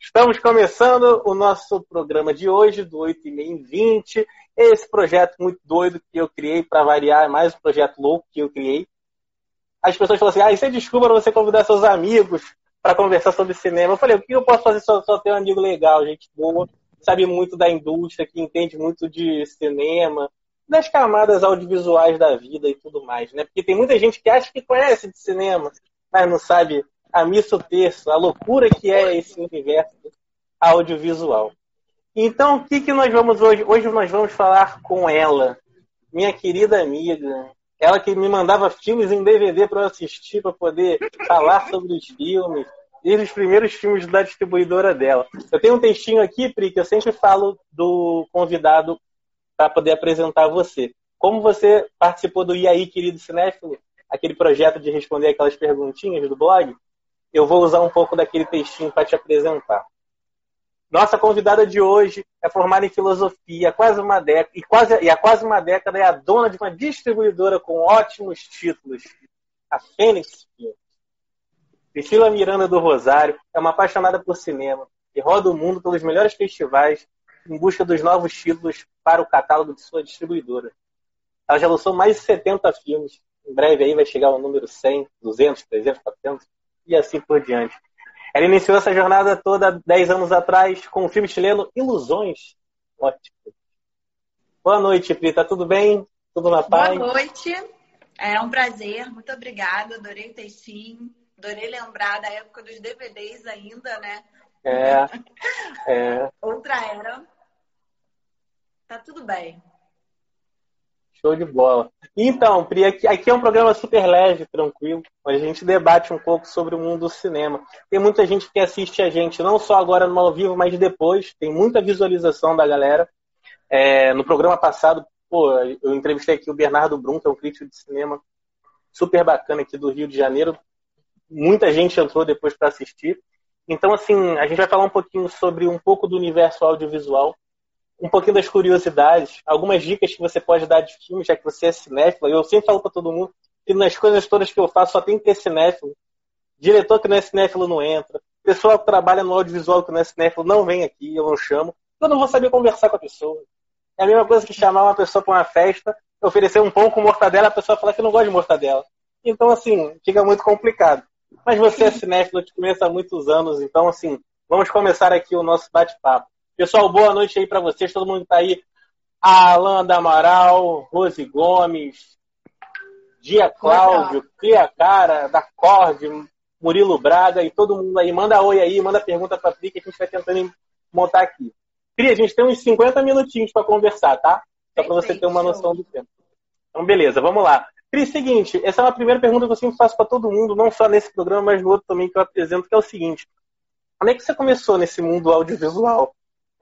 Estamos começando o nosso programa de hoje, do 8 e meia em 20. Esse projeto muito doido que eu criei, para variar, é mais um projeto louco que eu criei. As pessoas falam assim: ah, isso é desculpa você convidar seus amigos para conversar sobre cinema. Eu falei: o que eu posso fazer só, só ter um amigo legal, gente boa, sabe muito da indústria, que entende muito de cinema, das camadas audiovisuais da vida e tudo mais, né? Porque tem muita gente que acha que conhece de cinema, mas não sabe a missa o a loucura que é esse universo audiovisual. Então, o que, que nós vamos hoje? Hoje nós vamos falar com ela, minha querida amiga, ela que me mandava filmes em DVD para eu assistir, para poder falar sobre os filmes, desde os primeiros filmes da distribuidora dela. Eu tenho um textinho aqui, Pri, que eu sempre falo do convidado para poder apresentar você. Como você participou do IAI, querido cinéfilo, aquele projeto de responder aquelas perguntinhas do blog, eu vou usar um pouco daquele textinho para te apresentar. Nossa convidada de hoje é formada em filosofia, quase uma década, e, quase, e há quase uma década é a dona de uma distribuidora com ótimos títulos, a Fênix Filmes. Priscila Miranda do Rosário é uma apaixonada por cinema e roda o mundo pelos melhores festivais em busca dos novos títulos para o catálogo de sua distribuidora. Ela já lançou mais de 70 filmes. Em breve aí vai chegar ao número 100, 200, 300, 400 e assim por diante. Ela iniciou essa jornada toda 10 anos atrás com o filme chileno Ilusões. Ótimo. Boa noite, Pri. Tá tudo bem? Tudo na paz? Boa noite. É um prazer. Muito obrigada. Adorei o textinho. Adorei lembrar da época dos DVDs ainda, né? É. é. Outra era. Tá tudo bem. Show de bola. Então, Pri, aqui, aqui, é um programa super leve, tranquilo, a gente debate um pouco sobre o mundo do cinema. Tem muita gente que assiste a gente, não só agora no ao vivo, mas depois. Tem muita visualização da galera. É, no programa passado, pô, eu entrevistei aqui o Bernardo Brum, que é um crítico de cinema super bacana aqui do Rio de Janeiro. Muita gente entrou depois para assistir. Então, assim, a gente vai falar um pouquinho sobre um pouco do universo audiovisual um pouquinho das curiosidades, algumas dicas que você pode dar de filme, já que você é cinéfilo. Eu sempre falo para todo mundo que nas coisas todas que eu faço só tem que ter cinéfilo. Diretor que não é cinéfilo não entra. Pessoal que trabalha no audiovisual que não é cinéfilo não vem aqui, eu não chamo. Eu não vou saber conversar com a pessoa. É a mesma coisa que chamar uma pessoa para uma festa, oferecer um pão com mortadela, a pessoa falar que não gosta de mortadela. Então, assim, fica muito complicado. Mas você é cinéfilo, te conheço há muitos anos, então, assim, vamos começar aqui o nosso bate-papo. Pessoal, boa noite aí para vocês, todo mundo que tá aí. Alan da Amaral, Rose Gomes, Dia Cláudio, Cria Cara, da Cord, Murilo Braga e todo mundo aí. Manda oi aí, manda pergunta pra Pri que a gente vai tentando montar aqui. Pri, a gente tem uns 50 minutinhos para conversar, tá? Só para você ter uma noção do tempo. Então, beleza, vamos lá. Pri, seguinte, essa é uma primeira pergunta que eu sempre faço para todo mundo, não só nesse programa, mas no outro também que eu apresento, que é o seguinte. Como é que você começou nesse mundo audiovisual?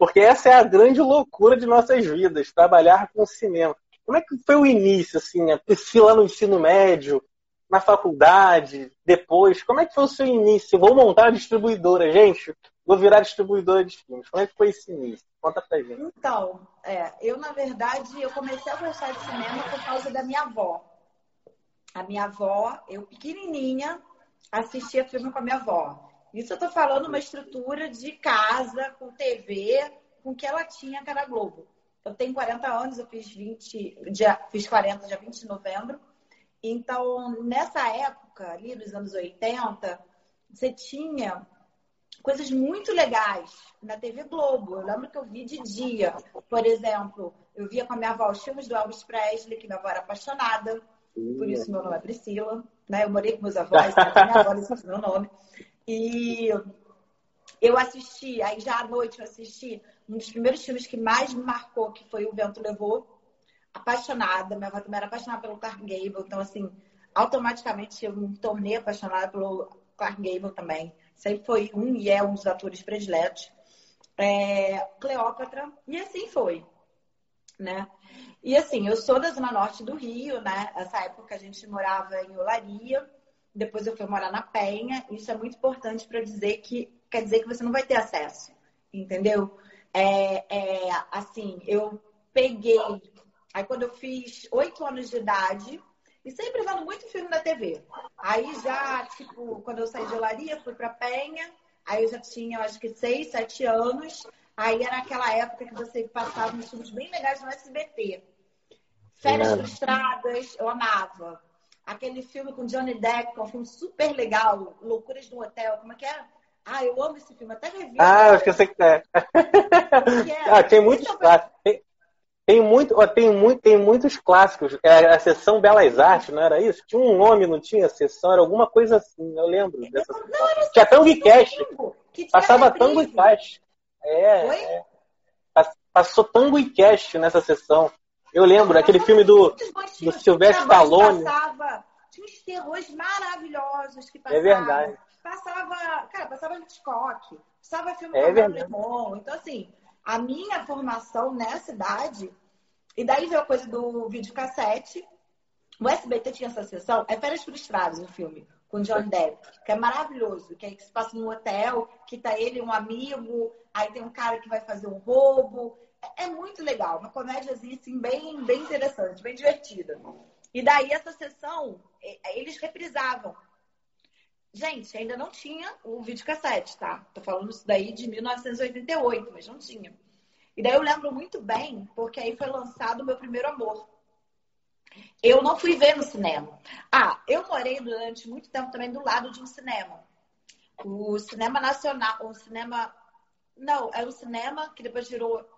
Porque essa é a grande loucura de nossas vidas, trabalhar com cinema. Como é que foi o início, assim, a Priscila no ensino médio, na faculdade, depois? Como é que foi o seu início? Vou montar uma distribuidora, gente. Vou virar distribuidora de filmes. Como é que foi esse início? Conta pra gente. Então, é, eu, na verdade, eu comecei a gostar de cinema por causa da minha avó. A minha avó, eu pequenininha, assistia filme com a minha avó. Isso eu tô falando uma estrutura de casa, com TV, com o que ela tinha, que era Globo. Eu tenho 40 anos, eu fiz 20, dia, fiz 40 dia 20 de novembro. Então, nessa época, ali nos anos 80, você tinha coisas muito legais na TV Globo. Eu lembro que eu vi de dia. Por exemplo, eu via com a minha avó os filmes do Elvis Presley, que minha avó era apaixonada. Por isso meu nome é Priscila. Né? Eu morei com meus avós, minha avó disse meu nome. E eu assisti, aí já à noite eu assisti um dos primeiros filmes que mais me marcou, que foi O Vento Levou. Apaixonada, minha avó também era apaixonada pelo Clark Gable, então assim, automaticamente eu me tornei apaixonada pelo Clark Gable também. Sempre foi um e é um dos atores prediletos. É, Cleópatra, e assim foi, né? E assim, eu sou da Zona Norte do Rio, né? Essa época a gente morava em Olaria, depois eu fui morar na Penha. Isso é muito importante para dizer que quer dizer que você não vai ter acesso, entendeu? É, é, assim, eu peguei Aí quando eu fiz oito anos de idade, e sempre vendo muito filme na TV. Aí já, tipo, quando eu saí de Olaria, fui pra Penha, aí eu já tinha, acho que seis, sete anos. Aí era aquela época que você passava uns filmes bem legais no SBT. Férias. Frustradas, eu amava. Aquele filme com Johnny Depp, que é um filme super legal, Loucuras no Hotel, como é que é? Ah, eu amo esse filme, até revi. Ah, acho que eu sei que é. é. ah, tem muitos clássicos. Tem, tem, muito, tem, muito, tem muitos clássicos. É, a sessão Belas Artes, não era isso? Tinha um nome, não tinha? Sessão, era alguma coisa assim, eu lembro dessa não. Não, tinha Tango e Cash. Passava Tango e Cash. É, é. Passou Tango e Cash nessa sessão. Eu lembro, aquele filme do, do Sylvester Stallone. Passava, tinha uns terrores maravilhosos que passavam. É verdade. Passava, cara, passava Hitchcock, passava filme é com Lemon. Então, assim, a minha formação nessa idade, e daí veio a coisa do videocassete. O SBT tinha essa sessão, é Férias Frustradas o filme, com John Depp, que é maravilhoso, que, é que se passa num hotel, que tá ele e um amigo, aí tem um cara que vai fazer um roubo, é muito legal, uma comédiazinha assim, bem, bem interessante, bem divertida. E daí essa sessão, eles reprisavam. Gente, ainda não tinha o videocassete, tá? Tô falando isso daí de 1988, mas não tinha. E daí eu lembro muito bem, porque aí foi lançado o meu primeiro amor. Eu não fui ver no cinema. Ah, eu morei durante muito tempo também do lado de um cinema. O Cinema Nacional, o cinema. Não, era o cinema que depois virou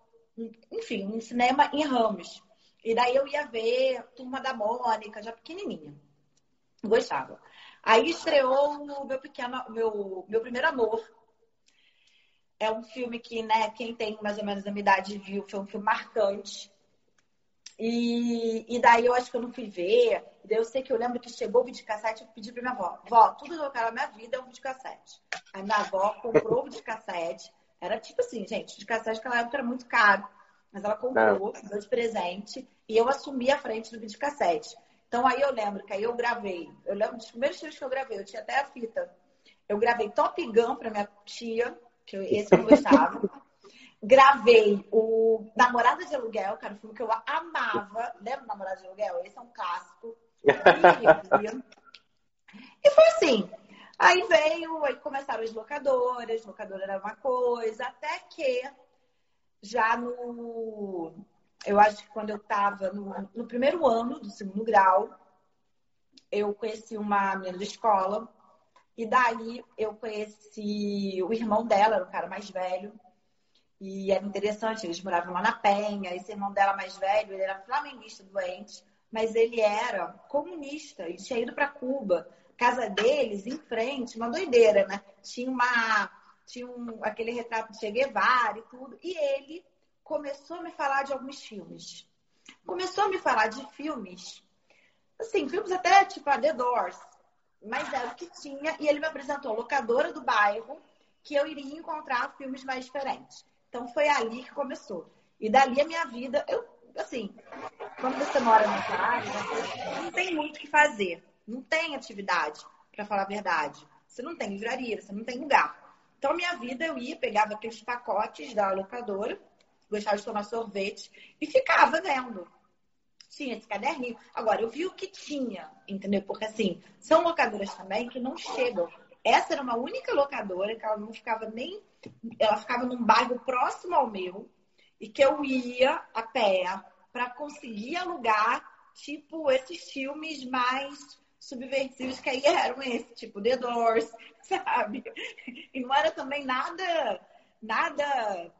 enfim, um cinema em Ramos. E daí eu ia ver Turma da Mônica, já pequenininha. Gostava. Aí estreou o meu pequeno, meu, meu primeiro amor. É um filme que, né, quem tem mais ou menos a minha idade viu, foi um filme marcante. E, e daí eu acho que eu não fui ver. E daí eu sei que eu lembro que chegou o videocassete, eu pedi pra minha avó, vó, tudo que eu quero na minha vida é um videocassete. Aí minha avó comprou o videocassete. Era tipo assim, gente, de cassete naquela época era muito caro. Mas ela comprou, é. deu de presente, e eu assumi a frente do videocassete. Então aí eu lembro que aí eu gravei, eu lembro dos primeiros filmes que eu gravei, eu tinha até a fita. Eu gravei Top Gun pra minha tia, que eu, esse eu gostava. gravei o Namorada de Aluguel, que era um filme que eu amava. Lembra Namorada de Aluguel? Esse é um clássico. e foi assim. Aí veio, aí começaram as locadoras, locadora era uma coisa, até que já no. Eu acho que quando eu estava no, no, primeiro ano do segundo grau, eu conheci uma menina da escola, e daí eu conheci o irmão dela, era um cara mais velho, e era interessante, eles moravam lá na Penha, esse irmão dela mais velho, ele era flamenguista doente, mas ele era comunista, e tinha ido para Cuba casa deles, em frente, uma doideira, né? Tinha uma. Tinha um, aquele retrato de Che Guevara e tudo. E ele começou a me falar de alguns filmes. Começou a me falar de filmes, assim, filmes até tipo a The Doors, mas era o que tinha. E ele me apresentou a locadora do bairro, que eu iria encontrar filmes mais diferentes. Então foi ali que começou. E dali a minha vida, eu, assim, quando você mora na área, não tem muito o que fazer não tem atividade, para falar a verdade. Você não tem livraria, você não tem lugar. Então, a minha vida, eu ia, pegava aqueles pacotes da locadora, gostava de tomar sorvete, e ficava vendo. Tinha esse caderninho. Agora, eu vi o que tinha, entendeu? Porque, assim, são locadoras também que não chegam. Essa era uma única locadora que ela não ficava nem. Ela ficava num bairro próximo ao meu, e que eu ia a pé para conseguir alugar, tipo, esses filmes mais subversivos que aí eram esse, tipo The Doors, sabe? E não era também nada, nada,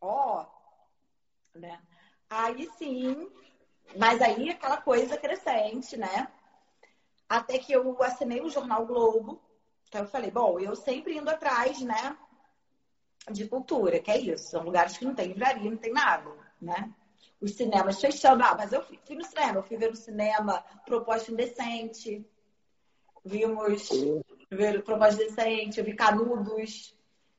ó, né? Aí sim, mas aí aquela coisa crescente, né? Até que eu assinei o Jornal Globo, então eu falei, bom, eu sempre indo atrás, né? De cultura, que é isso, são lugares que não tem livraria, não tem nada, né? Os cinemas fechando. Ah, mas eu fui, fui, no cinema, eu fui ver no cinema Proposta Indecente, vimos ver Proposta Indecente, eu vi Canudos,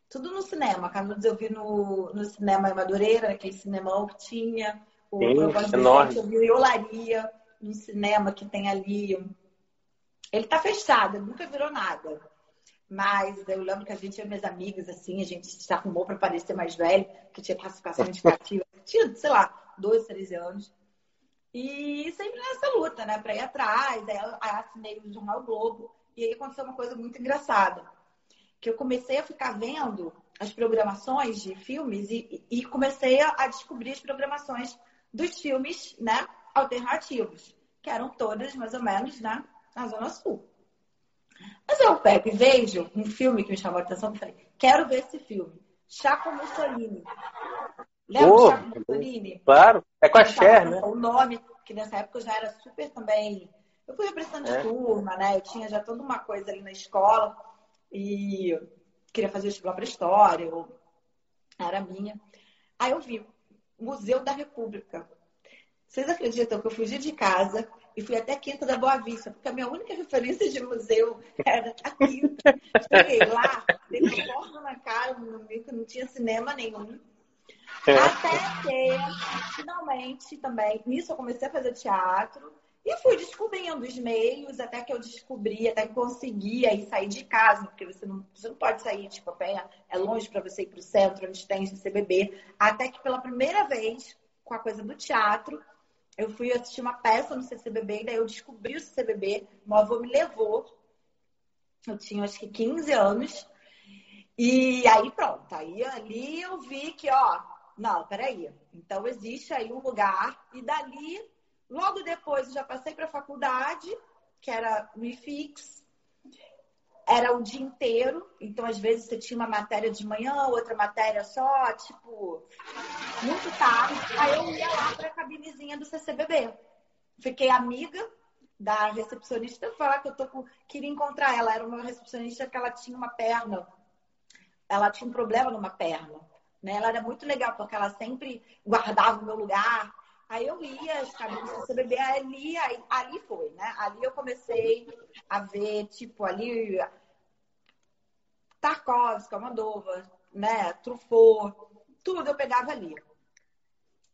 tudo no cinema. Canudos eu vi no, no cinema em Madureira, aquele cinemão que tinha. O Sim, Proposta Indecente eu vi o Iolaria, no cinema que tem ali. Ele tá fechado, nunca virou nada. Mas eu lembro que a gente, e minhas amigas, assim, a gente se arrumou para parecer mais velho, que tinha classificação indicativa. tinha, sei lá, 12, 13 anos. E sempre nessa luta, né? Para ir atrás. Aí eu assinei o Jornal Globo. E aí aconteceu uma coisa muito engraçada. Que eu comecei a ficar vendo as programações de filmes e, e comecei a descobrir as programações dos filmes, né? Alternativos. Que eram todas, mais ou menos, né? Na Zona Sul. Mas eu pego e vejo um filme que me chamou a atenção falei, quero ver esse filme. Chaco Mussolini. Lembra oh, Chaco Mussolini? Claro, é com a Cher, né? O nome, que nessa época eu já era super também. Eu fui representante é. de turma, né? Eu tinha já toda uma coisa ali na escola e queria fazer vestibular para história, eu... era minha. Aí eu vi Museu da República. Vocês acreditam que eu fugi de casa e fui até Quinta da Boa Vista, porque a minha única referência de museu era a Quinta. Cheguei lá, dei uma porta na cara, no meio que não tinha cinema nenhum. É. Até que, finalmente, também, nisso eu comecei a fazer teatro e fui descobrindo os meios, até que eu descobri, até que consegui aí sair de casa, porque você não, você não pode sair, tipo, a pé, é longe para você ir para o centro, onde tem CBB. Até que pela primeira vez, com a coisa do teatro, eu fui assistir uma peça no CCBB, e daí eu descobri o CCBB, meu avô me levou, eu tinha acho que 15 anos, e aí pronto, aí ali eu vi que, ó, não, peraí, então existe aí um lugar, e dali, logo depois eu já passei para a faculdade, que era no IFIX, era o dia inteiro, então às vezes você tinha uma matéria de manhã, outra matéria só, tipo, muito tarde. Aí eu ia lá para a cabinezinha do CCBB. Fiquei amiga da recepcionista, falar que eu tô com... queria encontrar ela. Era uma recepcionista que ela tinha uma perna, ela tinha um problema numa perna. Né? Ela era muito legal, porque ela sempre guardava o meu lugar. Aí eu ia, as cabines do CCBB, ali, aí, ali foi, né? Ali eu comecei a ver, tipo, ali Tarkovsky, Almodóvar, né, Truffaut, tudo eu pegava ali.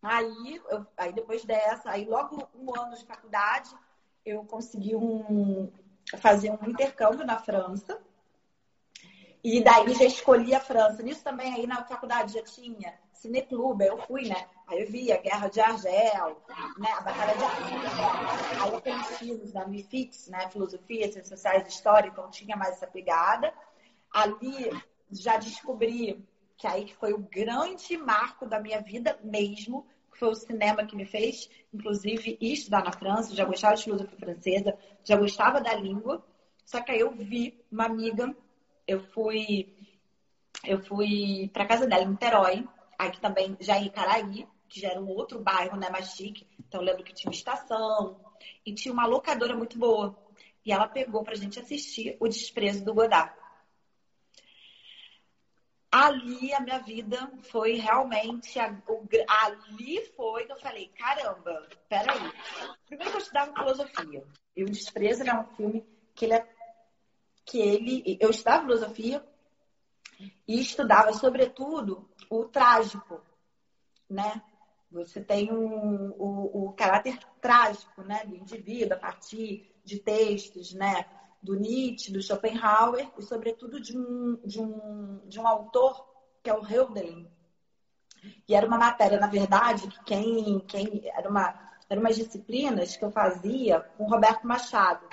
Aí, eu, aí depois dessa, aí logo um ano de faculdade, eu consegui um, fazer um intercâmbio na França. E daí já escolhi a França. Nisso também aí na faculdade já tinha cineclube, eu fui, né? Aí eu vi a Guerra de Argel, né? A Batalha de Argel. Aí eu conheci da MIFIX, né? Filosofia, Ciências Sociais e História, então tinha mais essa pegada ali já descobri que aí que foi o grande marco da minha vida mesmo, que foi o cinema que me fez, inclusive, estudar na França, já gostava de filosofia francesa, já gostava da língua, só que aí eu vi uma amiga, eu fui eu fui para casa dela em Niterói, aqui também já em Icaraí, que já era um outro bairro, né, mais chique. Então eu lembro que tinha uma estação e tinha uma locadora muito boa. E ela pegou pra gente assistir O Desprezo do Godard ali a minha vida foi realmente. Ali foi que eu falei: caramba, peraí. Primeiro que eu estudava filosofia. E o Desprezo é um filme que ele é. Que ele, eu estudava filosofia e estudava, sobretudo, o trágico, né? Você tem um, o, o caráter trágico né, do indivíduo a partir de textos, né? do Nietzsche, do Schopenhauer e, sobretudo, de um, de um, de um autor que é o Hölderlin. E era uma matéria, na verdade, que quem, quem era uma eram umas disciplinas que eu fazia com Roberto Machado,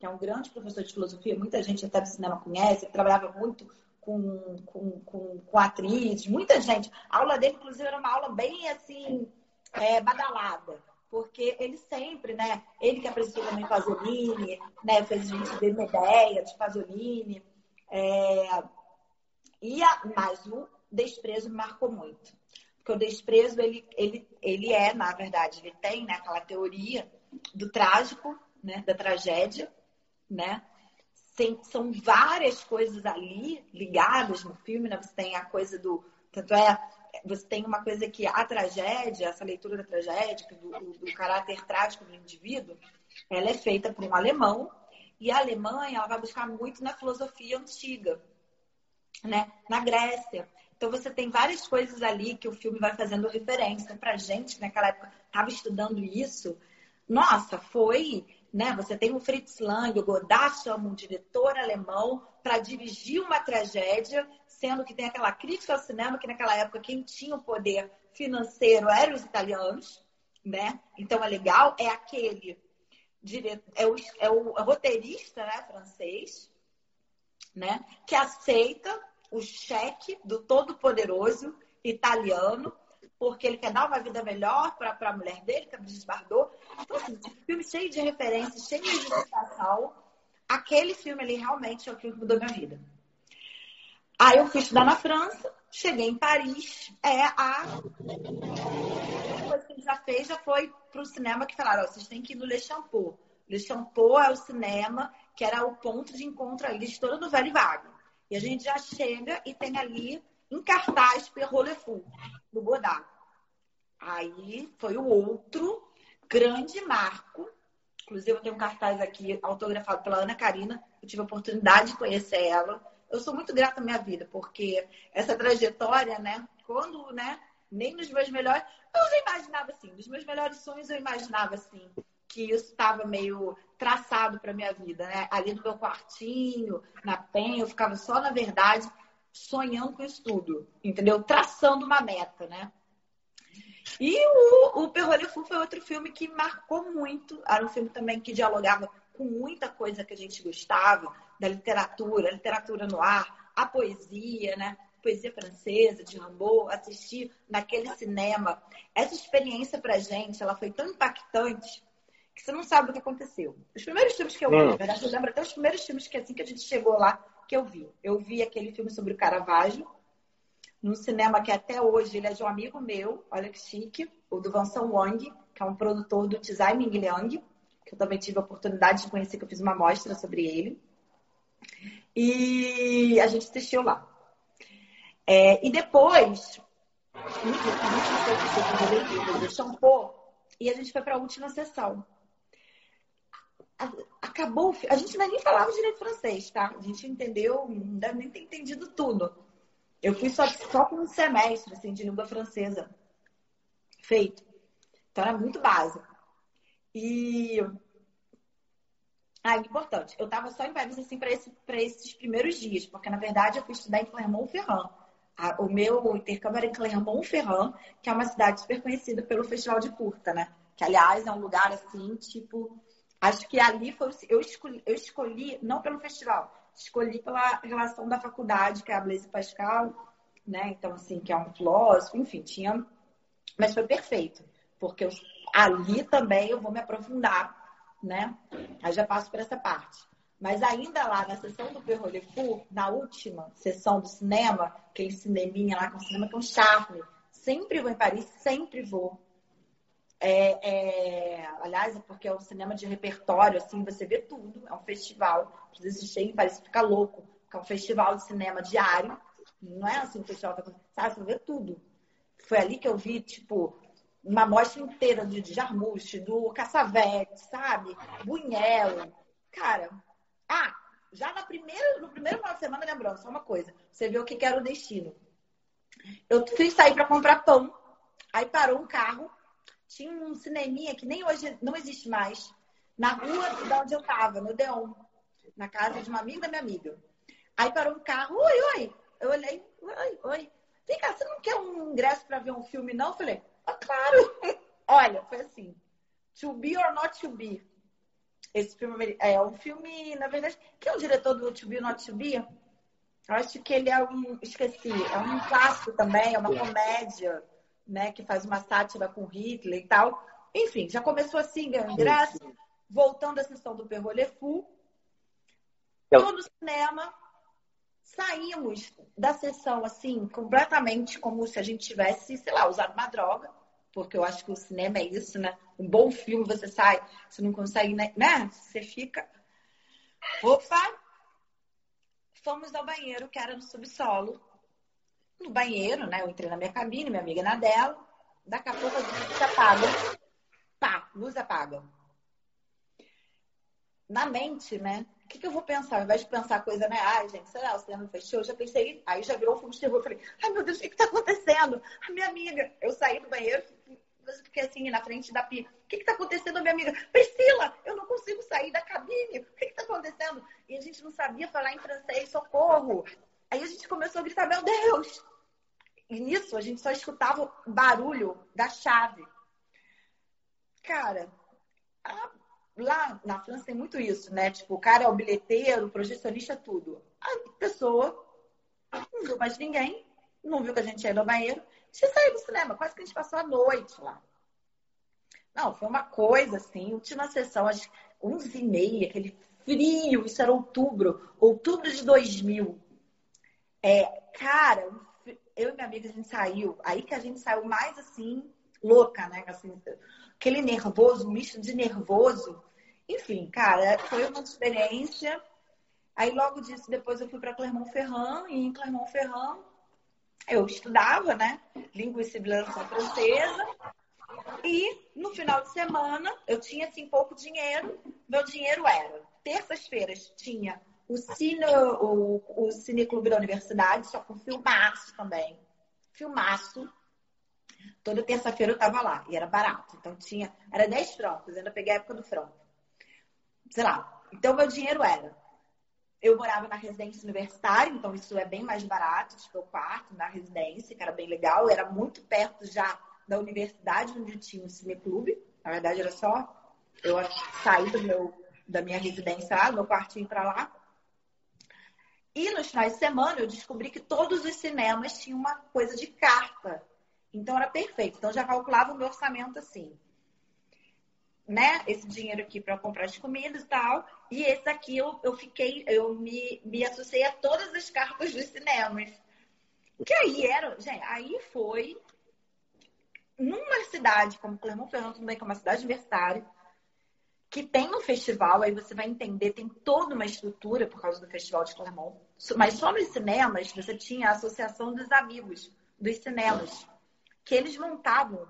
que é um grande professor de filosofia, muita gente até do cinema conhece, ele trabalhava muito com, com, com, com atrizes, muita gente. A aula dele, inclusive, era uma aula bem assim, é, badalada porque ele sempre, né? Ele que apresentou também Pasolini, né? Fez a gente ter uma ideia de Pasolini. É... E a... Mas o desprezo me marcou muito. Porque o desprezo, ele, ele, ele é, na verdade, ele tem né, aquela teoria do trágico, né? Da tragédia, né? são várias coisas ali ligadas no filme, né? Você tem a coisa do. Tanto é você tem uma coisa que a tragédia, essa leitura da tragédia, do, do, caráter trágico do indivíduo, ela é feita por um alemão, e a Alemanha ela vai buscar muito na filosofia antiga, né? na Grécia. Então você tem várias coisas ali que o filme vai fazendo referência para gente que naquela época estava estudando isso. Nossa, foi, né? Você tem o Fritz Lang, o Godard chama um diretor alemão para dirigir uma tragédia sendo que tem aquela crítica ao cinema que naquela época quem tinha o poder financeiro eram os italianos. né? Então é legal, é aquele é o, é o roteirista, né, francês, né, que aceita o cheque do todo-poderoso italiano, porque ele quer dar uma vida melhor para a mulher dele, que é Brigitte Bardot. Então, assim, filme cheio de referências, cheio de citação. Aquele filme ali realmente é o que mudou minha vida. Aí eu fui estudar na França, cheguei em Paris. É a. Coisa que já fez já foi para o cinema que falaram: vocês têm que ir no Le Champeau. Le Champeau é o cinema que era o ponto de encontro ali de toda do Velho Vago. E a gente já chega e tem ali em cartaz Perrault Le Fou, do Godard. Aí foi o outro grande marco. Inclusive, eu tenho um cartaz aqui autografado pela Ana Karina. Eu tive a oportunidade de conhecer ela. Eu sou muito grata à minha vida, porque essa trajetória, né? Quando, né? Nem nos meus melhores. Eu já imaginava assim, nos meus melhores sonhos eu imaginava assim, que isso estava meio traçado para minha vida, né? Ali no meu quartinho, na penha, eu ficava só, na verdade, sonhando com isso tudo, entendeu? Traçando uma meta, né? E o, o Perrolho Fu foi outro filme que marcou muito. Era um filme também que dialogava com muita coisa que a gente gostava, da literatura, literatura no ar, a poesia, né? Poesia francesa, de Rimbaud, assistir naquele cinema. Essa experiência pra gente, ela foi tão impactante que você não sabe o que aconteceu. Os primeiros filmes que eu vi, hum. na verdade, eu lembro até os primeiros filmes que assim que a gente chegou lá, que eu vi. Eu vi aquele filme sobre o Caravaggio, num cinema que até hoje ele é de um amigo meu, olha que chique, o do Vincent Wang, que é um produtor do Tsai Ming Liang, que eu também tive a oportunidade de conhecer, que eu fiz uma mostra sobre ele. E a gente assistiu lá. É, e depois, gente shampoo, e a gente foi para a última sessão acabou. A gente nem falava direito francês, tá? A gente entendeu, não deve nem ter entendido tudo. Eu fui só, só com um semestre assim, de língua francesa feito. Então era muito básico. E. Ah, importante. Eu estava só em Paris assim para esse, esses primeiros dias, porque na verdade eu fui estudar em Clermont-Ferrand. O meu intercâmbio era em Clermont-Ferrand, que é uma cidade super conhecida pelo Festival de Curta, né? Que, aliás, é um lugar assim, tipo, Acho que ali foi. Eu escolhi, eu escolhi, não pelo festival, escolhi pela relação da faculdade, que é a Blaise Pascal, né? Então, assim, que é um filósofo, enfim, tinha. Mas foi perfeito, porque eu, ali também eu vou me aprofundar, né? Aí já passo por essa parte. Mas ainda lá na sessão do Perrolé Fou, na última sessão do cinema, aquele cineminha lá com o cinema que é um charme. Sempre vou em Paris, sempre vou. É, é, aliás, é porque é um cinema de repertório, assim, você vê tudo. É um festival. Precisa assistir em Paris, fica louco. É um festival de cinema diário. Não é assim um festival que sabe, você vê tudo. Foi ali que eu vi, tipo, uma mostra inteira de, Jarmusch, do Caçavete, sabe? Bunhel. Cara, ah, já na primeira, no primeiro final de semana, lembrando, só uma coisa. Você viu o que era o destino. Eu fui sair para comprar pão. Aí parou um carro tinha um cineminha que nem hoje não existe mais, na rua de onde eu tava, no Deon, na casa de uma amiga da minha amiga. Aí parou um carro, oi, oi. Eu olhei, oi, oi. Vem cá, você não quer um ingresso para ver um filme, não? Eu falei, ah, claro. Olha, foi assim. To Be or Not To Be. Esse filme é um filme, na verdade, quem é o diretor do To Be or Not To Be? Eu acho que ele é um, esqueci, é um clássico também, é uma comédia né, que faz uma sátira com Hitler e tal. Enfim, já começou assim, ganhando graça. Voltando à sessão do Perrolé Fou. Todo no cinema. Saímos da sessão, assim, completamente como se a gente tivesse, sei lá, usado uma droga. Porque eu acho que o cinema é isso, né? Um bom filme, você sai, você não consegue, né? Você fica. Opa! Fomos ao banheiro, que era no subsolo no banheiro, né? Eu entrei na minha cabine, minha amiga na dela. Daqui a pouco a luz apaga. Pá, luz apaga. Na mente, né? O que, que eu vou pensar? Ao invés de pensar coisa, né? Ai, gente, sei lá, o cinema fechou. Eu já pensei, aí já virou um filme de terror. Eu falei, ai meu Deus, o que, que tá acontecendo? A minha amiga. Eu saí do banheiro, fiquei assim, na frente da pia. O que que tá acontecendo, minha amiga? Priscila, eu não consigo sair da cabine. O que que tá acontecendo? E a gente não sabia falar em francês, socorro. Aí a gente começou a gritar, meu Deus, e nisso a gente só escutava o barulho da chave. Cara, a, lá na França tem muito isso, né? Tipo, o cara é o bilheteiro, o projecionista, tudo. A pessoa não viu mais ninguém, não viu que a gente ia no banheiro. Você saiu do cinema, quase que a gente passou a noite lá. Não, foi uma coisa assim, última sessão, às 11h30, aquele frio, isso era outubro, outubro de 2000. É, cara, eu e minha amiga, a gente saiu, aí que a gente saiu mais assim, louca, né? Assim, aquele nervoso, um misto de nervoso. Enfim, cara, foi uma experiência. Aí logo disso, depois eu fui para Clermont-Ferrand, e em Clermont-Ferrand eu estudava, né? Língua e civilização francesa. E no final de semana eu tinha assim pouco dinheiro. Meu dinheiro era terças-feiras tinha o cine, o, o cineclube da universidade, só com filmaço também. Filmaço. Toda terça-feira eu tava lá e era barato. Então tinha, era 10 francos, ainda peguei a época do franco. Sei lá. Então meu dinheiro era eu morava na residência universitária, então isso é bem mais barato, tipo, o quarto na residência, que era bem legal. Era muito perto já da universidade onde tinha o cineclube. Na verdade, era só eu sair do meu, da minha residência lá, do meu quartinho para lá. E nos finais de semana eu descobri que todos os cinemas tinham uma coisa de carta. Então era perfeito. Então já calculava o meu orçamento assim. Né? Esse dinheiro aqui para comprar as comidas e tal. E esse aqui eu, eu fiquei, eu me, me associei a todas as cartas dos cinemas. Que aí era, gente, aí foi numa cidade como Clermont-Ferrand, também que é uma cidade universitária, que tem um festival, aí você vai entender, tem toda uma estrutura por causa do Festival de Clermont. Mas só nos cinemas você tinha a Associação dos Amigos dos Cinemas, que eles montavam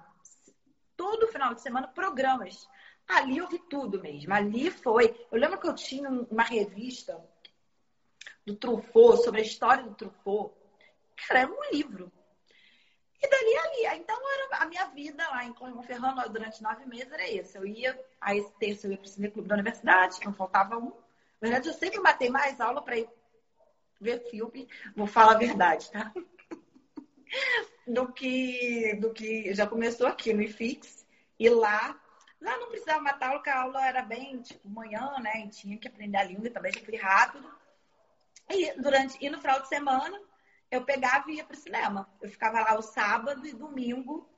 todo final de semana programas. Ali eu vi tudo mesmo. Ali foi. Eu lembro que eu tinha uma revista do Truffaut, sobre a história do Truffaut. Cara, era um livro. E dali ali. Então, era a minha vida lá em Clermont-Ferrand durante nove meses era isso. Eu ia, a esse terço eu ia para o cineclube da universidade, não faltava um. Na verdade, eu sempre matei mais aula para ir ver filme, vou falar a verdade, tá? do que, do que já começou aqui no IFIX. E lá, lá não precisava matar aula, porque a aula era bem, tipo, manhã, né? E tinha que aprender a língua também, já fui rápido. E, durante, e no final de semana, eu pegava e ia pro cinema. Eu ficava lá o sábado e domingo.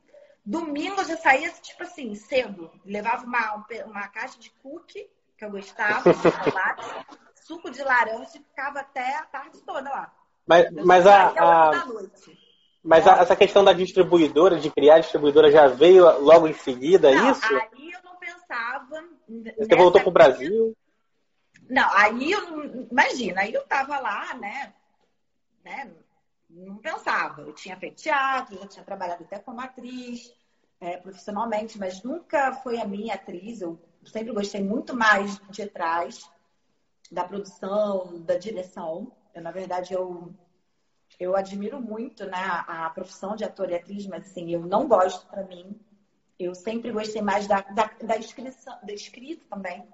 Domingo eu já saía, tipo assim, cedo. Levava uma, uma caixa de cookie, que eu gostava, chocolate, suco de laranja e ficava até a tarde toda lá. Mas, mas a, a... Mas a, essa questão da distribuidora, de criar a distribuidora, já veio logo em seguida, não, isso? Aí eu não pensava. Você voltou para o Brasil? Não, aí eu imagina, aí eu tava lá, né? né não pensava. Eu tinha feito teatro, já tinha trabalhado até como atriz é, profissionalmente, mas nunca foi a minha atriz. Eu sempre gostei muito mais de trás da produção, da direção. Eu, na verdade, eu, eu admiro muito né, a, profissão de ator e atriz, mas assim, eu não gosto para mim. Eu sempre gostei mais da, da, da, inscrição, da escrita também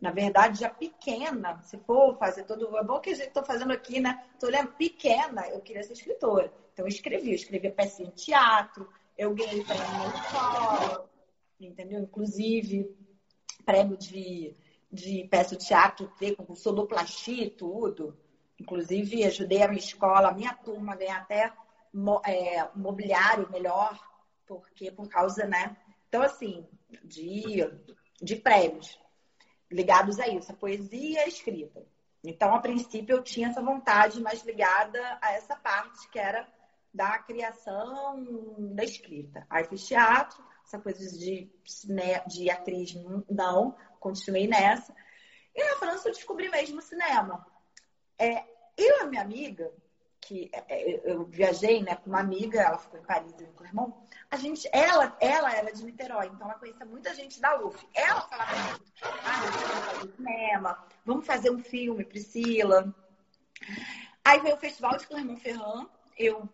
na verdade, já pequena, se for fazer todo. É bom que a gente está fazendo aqui, né? Estou olhando pequena, eu queria ser escritora. Então, eu escrevi, eu escrevi peça em teatro, eu ganhei prêmio na escola, entendeu? Inclusive, prêmio de, de peça de teatro, com sonoplastia e tudo. Inclusive, ajudei a minha escola, a minha turma a ganhar até é, mobiliário melhor, porque por causa, né? Então, assim, de, de prêmios ligados a isso, a poesia e a escrita. Então, a princípio, eu tinha essa vontade mais ligada a essa parte que era da criação da escrita. Aí fiz teatro, essa coisa de, de atriz, não, continuei nessa. E na França eu descobri mesmo o cinema. É, eu e a minha amiga, que é, é, eu viajei né, com uma amiga, ela ficou em Paris e com o irmão, a gente, ela, ela era de Niterói, então ela conhecia muita gente da UF. Ela falava muito, ah, vamos cinema, vamos fazer um filme, Priscila. Aí veio o Festival de Clermont-Ferrand, eu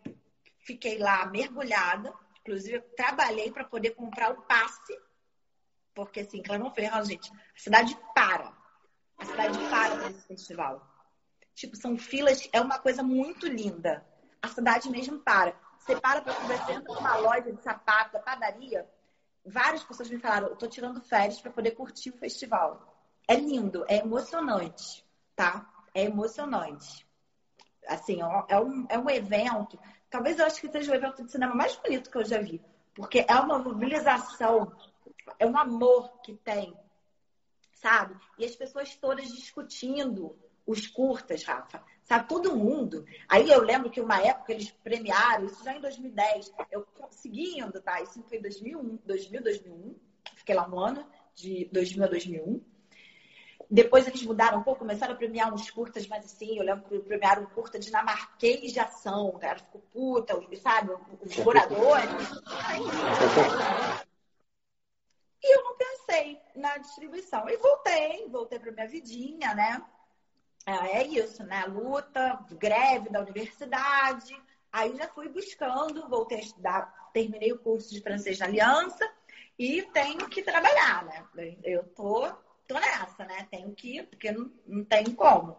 fiquei lá mergulhada, inclusive trabalhei para poder comprar o passe, porque assim, Clermont-Ferrand, gente, a cidade para. A cidade para nesse festival. Tipo, são filas, é uma coisa muito linda. A cidade mesmo para. Você para para conversar, entra numa loja de sapato, da padaria, várias pessoas me falaram, eu tô tirando férias para poder curtir o festival. É lindo, é emocionante, tá? É emocionante. Assim, é um, é um evento, talvez eu acho que seja o evento de cinema mais bonito que eu já vi. Porque é uma mobilização, é um amor que tem, sabe? E as pessoas todas discutindo os curtas, Rafa. Sabe, todo mundo. Aí eu lembro que uma época eles premiaram, isso já em 2010. Eu consegui indo, tá? Isso foi em 2001, 2000, 2001. Fiquei lá um ano, de 2000 a 2001. Depois eles mudaram um pouco, começaram a premiar uns curtas, mas assim, eu lembro que premiaram um curta dinamarquês de ação. O cara ficou puta, sabe? Os moradores. E eu não pensei na distribuição. E voltei, voltei para minha vidinha, né? É, é isso, né? Luta, greve da universidade. Aí já fui buscando, voltei a estudar, terminei o curso de francês na Aliança e tenho que trabalhar, né? Eu tô, tô nessa, né? Tenho que ir, porque não, não tem como.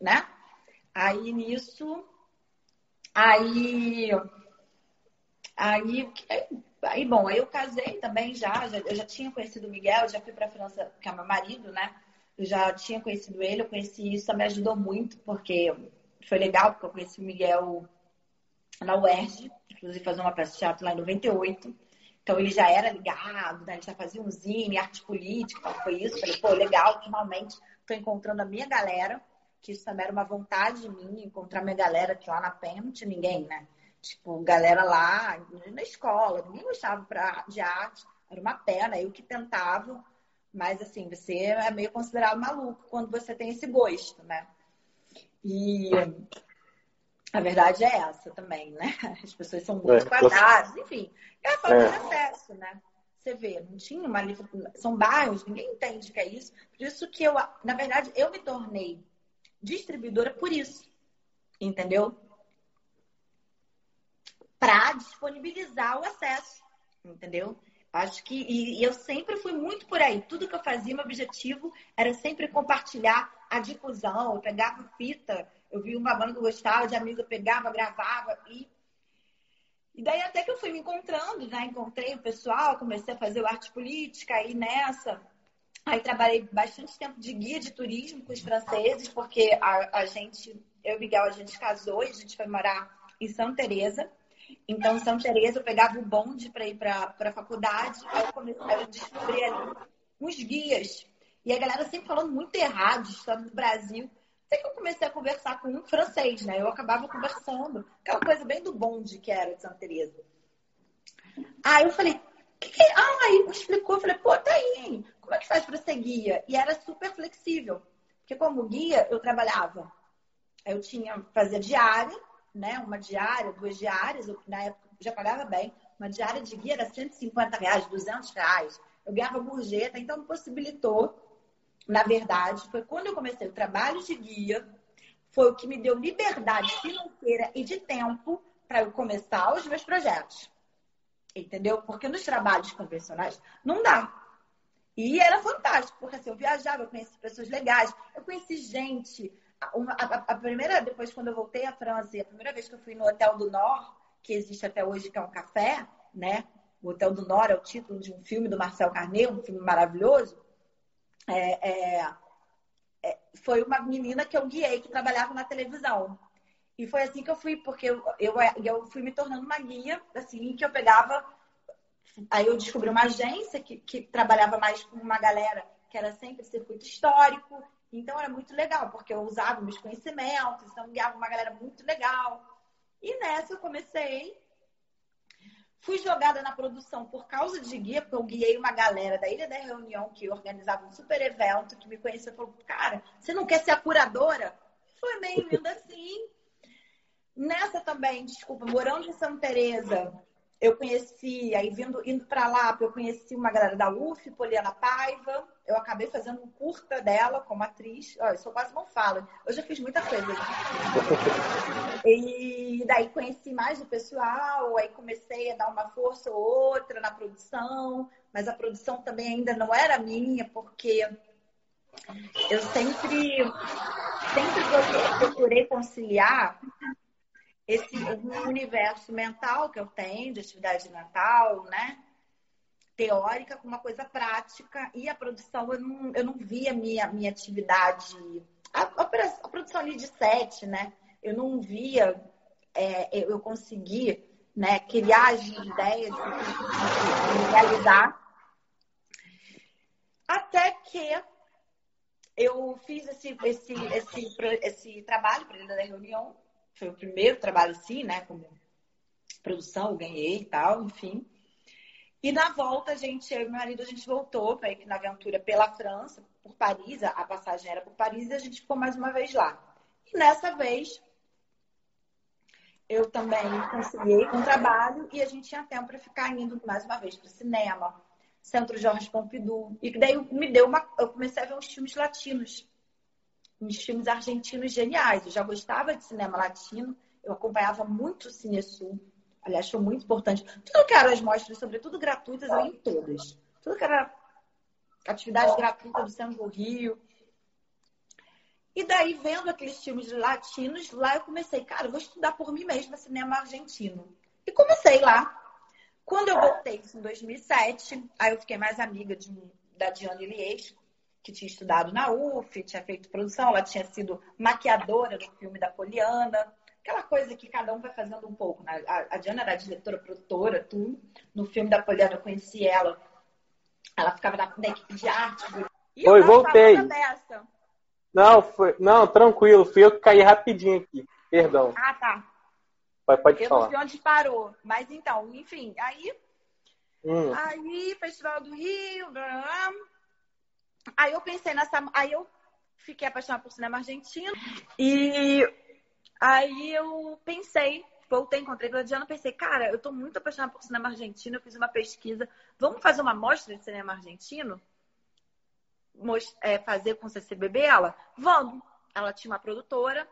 Né? Aí nisso, aí, aí, aí, bom, aí eu casei também já, já eu já tinha conhecido o Miguel, já fui para França, que é meu marido, né? Eu já tinha conhecido ele, eu conheci isso, me ajudou muito, porque foi legal, porque eu conheci o Miguel na UERJ, inclusive fazer uma peça de teatro lá em 98. Então ele já era ligado, né? ele já fazia um zine, arte política, então foi isso. Falei, pô, legal, finalmente estou encontrando a minha galera, que isso também era uma vontade minha, encontrar minha galera, que lá na Penha não tinha ninguém, né? Tipo, galera lá na escola, ninguém gostava pra, de arte, era uma pena, eu que tentava mas, assim, você é meio considerado maluco quando você tem esse gosto, né? E a verdade é essa também, né? As pessoas são muito é, quadradas, enfim. É a falta é. de acesso, né? Você vê, não tinha uma São bairros, ninguém entende que é isso. Por isso que eu, na verdade, eu me tornei distribuidora por isso. Entendeu? Para disponibilizar o acesso. Entendeu? Acho que e, eu sempre fui muito por aí. Tudo que eu fazia, meu objetivo era sempre compartilhar a difusão. Eu pegava fita, eu vi uma banda que eu gostava de amigo, eu pegava, gravava e e daí até que eu fui me encontrando, né? Encontrei o pessoal, comecei a fazer o arte política aí nessa. Aí trabalhei bastante tempo de guia de turismo com os franceses, porque a, a gente, eu e Miguel, a gente casou e a gente foi morar em Santa Teresa. Então, São Teresa, eu pegava o bonde para ir para a faculdade, aí eu comecei a descobrir ali uns guias. E a galera sempre falando muito errado, história do Brasil. Até que eu comecei a conversar com um francês, né? Eu acabava conversando, aquela coisa bem do bonde que era de Santa Teresa. Aí eu falei, que que é? Ah, aí me explicou, eu falei, pô, tá aí, como é que faz para ser guia? E era super flexível, porque como guia eu trabalhava, eu tinha, fazia diária, né, uma diária, duas diárias, eu, na época já pagava bem, uma diária de guia era 150 reais, 200 reais. Eu ganhava gorjeta, então me possibilitou, na verdade, foi quando eu comecei o trabalho de guia, foi o que me deu liberdade financeira e de tempo para eu começar os meus projetos. Entendeu? Porque nos trabalhos convencionais não dá. E era fantástico, porque assim, eu viajava, eu conheci pessoas legais, eu conheci gente a, a, primeira, depois quando eu voltei à França, a primeira vez que eu fui no Hotel do Nord, que existe até hoje, que é um café, né? O Hotel do Nord é o título de um filme do Marcel Carnet, um filme maravilhoso. É, é, é, foi uma menina que eu guiei, que trabalhava na televisão. E foi assim que eu fui, porque eu, eu, eu fui me tornando uma guia, assim, que eu pegava. Aí eu descobri uma agência que, que trabalhava mais com uma galera que era sempre circuito histórico, então era muito legal, porque eu usava meus conhecimentos, então guiava uma galera muito legal. E nessa eu comecei, fui jogada na produção por causa de guia, porque eu guiei uma galera da Ilha da Reunião que organizava um super evento, que me conheceu e falou, cara, você não quer ser a curadora? Foi meio lindo assim. Nessa também, desculpa, morando em Santa Teresa, eu conheci, aí vindo, indo para lá, eu conheci uma galera da UF, Poliana Paiva. Eu acabei fazendo um curta dela como atriz. Olha, eu sou quase não falo. Eu já fiz muita coisa. e daí conheci mais o pessoal, aí comecei a dar uma força ou outra na produção, mas a produção também ainda não era minha, porque eu sempre, sempre procurei conciliar esse universo mental que eu tenho, de atividade mental, né? teórica com uma coisa prática e a produção eu não, eu não via minha, minha atividade. A, a, a produção ali de sete, né? Eu não via é, eu conseguir né, criar as ideias e realizar. Até que eu fiz esse, esse, esse, esse trabalho para ele da reunião. Foi o primeiro trabalho assim, né? Como produção, eu ganhei e tal, enfim. E na volta, a gente, eu e meu marido, a gente voltou para ir na aventura pela França, por Paris, a passagem era por Paris, e a gente ficou mais uma vez lá. E nessa vez, eu também consegui um trabalho e a gente tinha tempo para ficar indo mais uma vez para o cinema, Centro Jorge Pompidou. E daí me deu uma. Eu comecei a ver uns filmes latinos, uns filmes argentinos geniais. Eu já gostava de cinema latino, eu acompanhava muito o Cine Sul. Aliás, foi muito importante. Tudo que eram as mostras, sobretudo gratuitas, eu ia em todas. Tudo que era atividade gratuita do Centro Rio. E daí, vendo aqueles filmes latinos, lá eu comecei, cara, eu vou estudar por mim mesma cinema argentino. E comecei lá. Quando eu voltei, isso em 2007, aí eu fiquei mais amiga de, da Diane Liesco, que tinha estudado na UF, tinha feito produção, ela tinha sido maquiadora do filme da Poliana, aquela coisa que cada um vai fazendo um pouco. Né? A, Diana era diretora, produtora, tudo. No filme da Poliana eu conheci ela, ela ficava na, na equipe de arte. E Foi, voltei. Dessa. Não, foi. Não, tranquilo. Fui eu que caí rapidinho aqui. Perdão. Ah, tá. Pode, pode eu falar. não sei onde parou. Mas então, enfim, aí. Hum. Aí, Festival do Rio. Blá, blá, Aí eu pensei nessa. Aí eu fiquei apaixonada por cinema argentino. E aí eu pensei, voltei, encontrei com a Diana, pensei, cara, eu tô muito apaixonada por cinema argentino. Eu fiz uma pesquisa. Vamos fazer uma mostra de cinema argentino? é, fazer com o CCBB? Ela, vamos. Ela tinha uma produtora.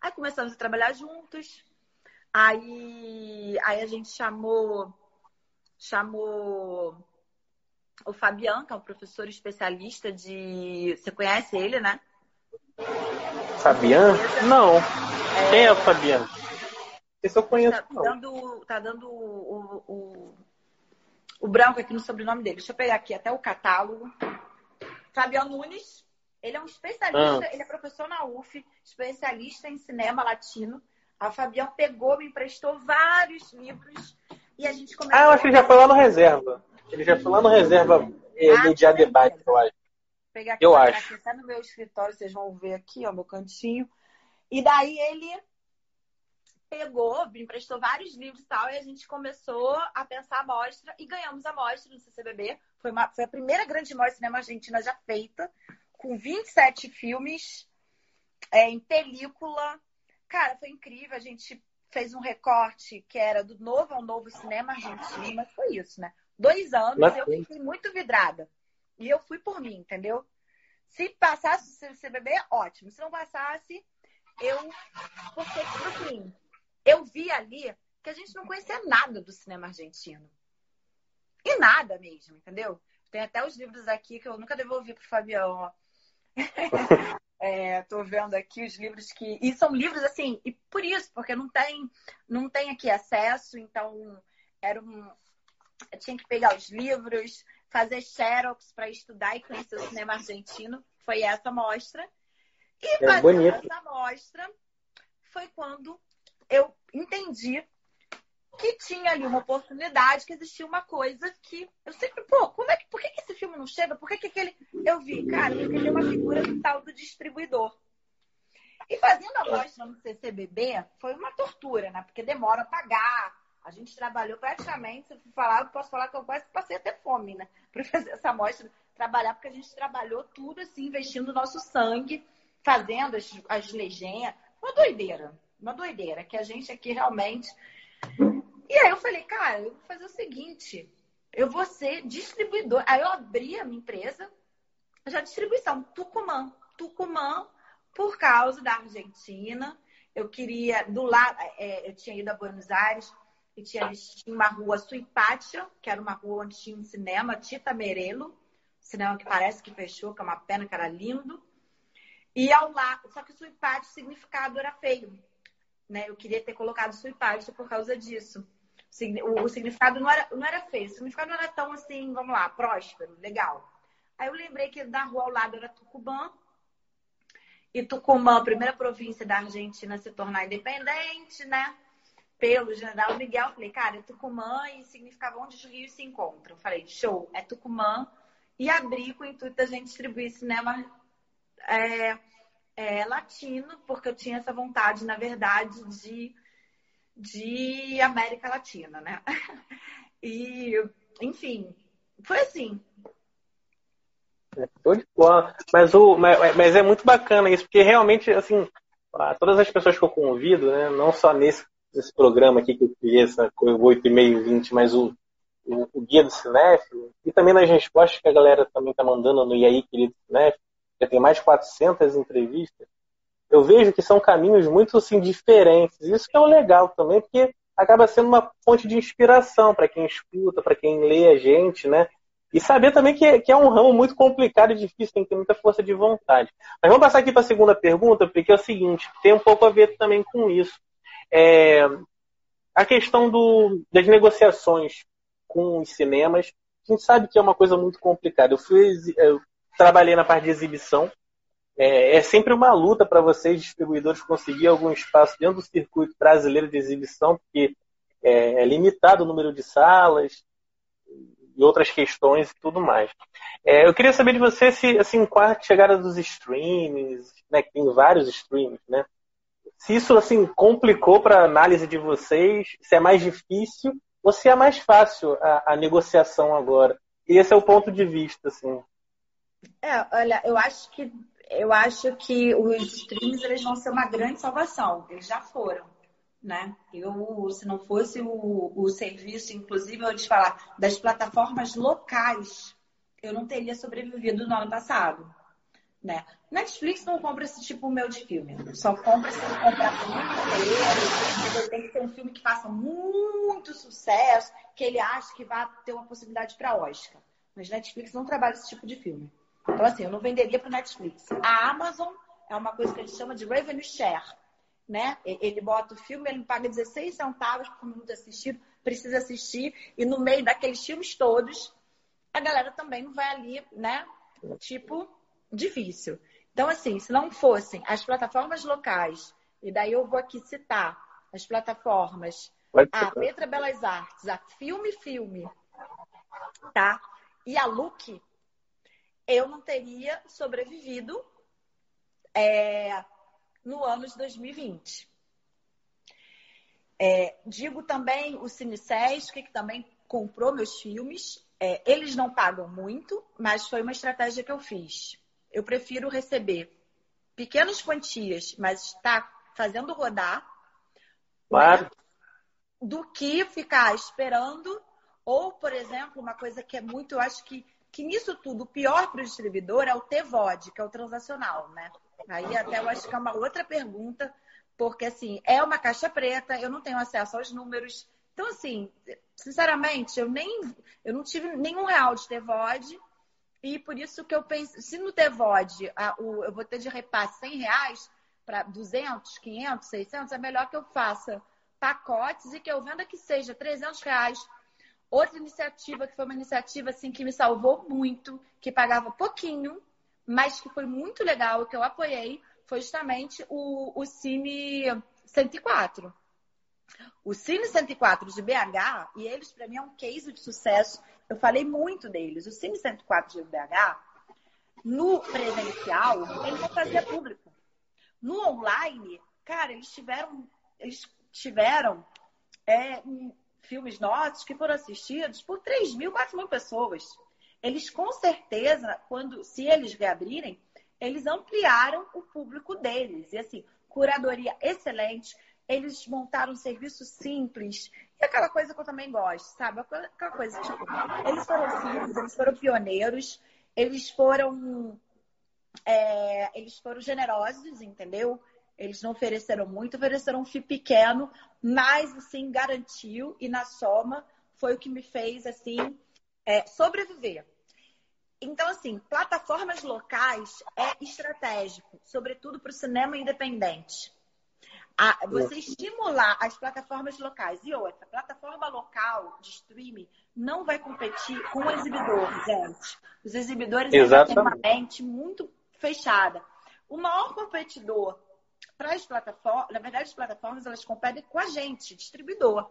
Aí começamos a trabalhar juntos. Aí, aí a gente chamou, chamou o Fabian, que é um professor especialista de. Você conhece ele, né? Fabian? Não. É... Quem é o Fabian? Esse eu conheço. Tá não. dando, tá dando o, o, o branco aqui no sobrenome dele. Deixa eu pegar aqui até o catálogo. Fabiano Nunes, ele é um especialista, ah. ele é professor na UF, especialista em cinema latino. A Fabiano pegou, me emprestou vários livros e a gente começou. Ah, eu acho que ele já foi lá no reserva. Ele já foi lá no reserva eh, ah, mediar debate, eu acho. Vou pegar aqui, eu acho. Aqui, tá no meu escritório, vocês vão ver aqui, ó, meu cantinho. E daí ele pegou, me emprestou vários livros e tal, e a gente começou a pensar a mostra e ganhamos a mostra no CCBB. Foi, uma, foi a primeira grande mostra de cinema argentina já feita, com 27 filmes é, em película. Cara, foi incrível. A gente fez um recorte que era do novo ao novo cinema argentino, mas foi isso, né? Dois anos mas... eu fiquei muito vidrada. E eu fui por mim, entendeu? Se passasse o CCBB, ótimo. Se não passasse, eu. Porque, tipo assim, eu vi ali que a gente não conhecia nada do cinema argentino. E nada mesmo, entendeu? Tem até os livros aqui que eu nunca devolvi pro Fabião, ó. é, tô vendo aqui os livros que. E são livros assim, e por isso, porque não tem, não tem aqui acesso, então era um. Eu tinha que pegar os livros, fazer xerox para estudar e conhecer o cinema argentino. Foi essa mostra. E é fazendo essa mostra foi quando eu entendi que tinha ali uma oportunidade, que existia uma coisa que eu sempre, pô, como é que, por que, que esse filme não chega? Por que, que aquele. Eu vi, cara, porque ele é uma figura do tal do distribuidor. E fazendo a mostra no CCBB foi uma tortura, né? Porque demora a pagar. A gente trabalhou praticamente, se eu falar, eu posso falar que eu quase passei até fome, né? Para fazer essa mostra, trabalhar, porque a gente trabalhou tudo assim, investindo o nosso sangue, fazendo as, as legendas. Uma doideira uma doideira, que a gente aqui realmente. E aí eu falei, cara, eu vou fazer o seguinte: eu vou ser distribuidor. Aí eu abri a minha empresa, já distribuição, Tucumã. Tucumã, por causa da Argentina. Eu queria, do lado, é, eu tinha ido a Buenos Aires e tinha, tinha uma rua Suipatia, que era uma rua onde tinha um cinema, Tita Merelo, cinema que parece que fechou, que é uma pena, que era lindo. E ao lado, só que Suipatia, o significado era feio né? Eu queria ter colocado Suipatia por causa disso. O, o significado não era, não era feio, o significado não era tão assim, vamos lá, próspero, legal. Aí eu lembrei que da rua ao lado era Tucumã. E Tucumã, a primeira província da Argentina a se tornar independente, né? Pelo general Miguel. Falei, cara, é Tucumã e significava onde os rios se encontram. Falei, show, é Tucumã. E abri com o intuito da gente distribuir cinema é, é, latino, porque eu tinha essa vontade, na verdade, de, de América Latina, né? E, enfim, foi assim. Tô de bola. Mas, o, mas, mas, é muito bacana isso, porque realmente, assim, todas as pessoas que eu convido, né, não só nesse, nesse programa aqui que eu criei, essa coisa 8 e meio, 20, mas o, o, o Guia do Cinéfilo, e também nas respostas que a galera também tá mandando no IAI Querido Cinéfilo, já tem mais de 400 entrevistas, eu vejo que são caminhos muito assim, diferentes. Isso que é o legal também, porque acaba sendo uma fonte de inspiração para quem escuta, para quem lê a gente, né? E saber também que, que, é um ramo muito complicado e difícil, tem que ter muita força de vontade. Mas vamos passar aqui para a segunda pergunta, porque é o seguinte, tem um pouco a ver também com isso. É, a questão do, das negociações com os cinemas, a gente sabe que é uma coisa muito complicada. Eu, fui, eu trabalhei na parte de exibição. É, é sempre uma luta para vocês, distribuidores, conseguir algum espaço dentro do circuito brasileiro de exibição, porque é, é limitado o número de salas e outras questões e tudo mais. É, eu queria saber de você se, assim, com a chegada dos streamings, né, que tem vários streamings, né, se isso assim complicou para a análise de vocês, se é mais difícil ou se é mais fácil a, a negociação agora. E esse é o ponto de vista, assim. É, olha, eu acho que eu acho que os streams eles vão ser uma grande salvação. Eles já foram, né? Eu, se não fosse o, o serviço, inclusive, eu te falar, das plataformas locais, eu não teria sobrevivido no ano passado. Né? Netflix não compra esse tipo meu de filme. Só compra se comprar muito Tem que ser um filme que faça muito sucesso, que ele acha que vai ter uma possibilidade para Oscar. Mas Netflix não trabalha esse tipo de filme. Então, assim, eu não venderia para Netflix. A Amazon é uma coisa que a gente chama de revenue share. Né? Ele bota o filme, ele paga 16 centavos por minuto assistido, precisa assistir, e no meio daqueles filmes todos, a galera também não vai ali, né? Tipo, difícil. Então, assim, se não fossem as plataformas locais, e daí eu vou aqui citar as plataformas, a Petra Belas Artes, a Filme Filme, tá? E a Look, eu não teria sobrevivido é, no ano de 2020. É, digo também o CineSesc, que também comprou meus filmes. É, eles não pagam muito, mas foi uma estratégia que eu fiz. Eu prefiro receber pequenas quantias, mas estar fazendo rodar. Claro. Né, do que ficar esperando. Ou, por exemplo, uma coisa que é muito, eu acho que que nisso tudo, o pior para o distribuidor é o TVOD, que é o transacional, né? Aí até eu acho que é uma outra pergunta, porque assim, é uma caixa preta, eu não tenho acesso aos números. Então, assim, sinceramente, eu nem eu não tive nenhum real de TVOD, e por isso que eu penso, se no o, eu vou ter de repasse 100 reais para 200, 500, 600, é melhor que eu faça pacotes e que eu venda que seja 300 reais Outra iniciativa que foi uma iniciativa assim que me salvou muito, que pagava pouquinho, mas que foi muito legal, que eu apoiei, foi justamente o, o Cine 104. O Cine 104 de BH, e eles para mim é um case de sucesso. Eu falei muito deles. O Cine 104 de BH, no presencial, ele não fazia público. No online, cara, eles tiveram, eles tiveram é, filmes nossos que foram assistidos por 3 mil, 4 mil pessoas. Eles, com certeza, quando se eles reabrirem, eles ampliaram o público deles. E assim, curadoria excelente. Eles montaram um serviço simples. E aquela coisa que eu também gosto, sabe? Aquela coisa, tipo, eles foram eles foram pioneiros, eles foram. É, eles foram generosos, entendeu? Eles não ofereceram muito, ofereceram um FII pequeno, mas assim garantiu e na soma foi o que me fez assim é, sobreviver. Então, assim, plataformas locais é estratégico, sobretudo para o cinema independente. A, você estimular as plataformas locais. E outra, plataforma local de streaming não vai competir com o exibidor, gente. Os exibidores têm uma mente muito fechada. O maior competidor para as plataformas, na verdade, as plataformas elas competem com a gente, distribuidor.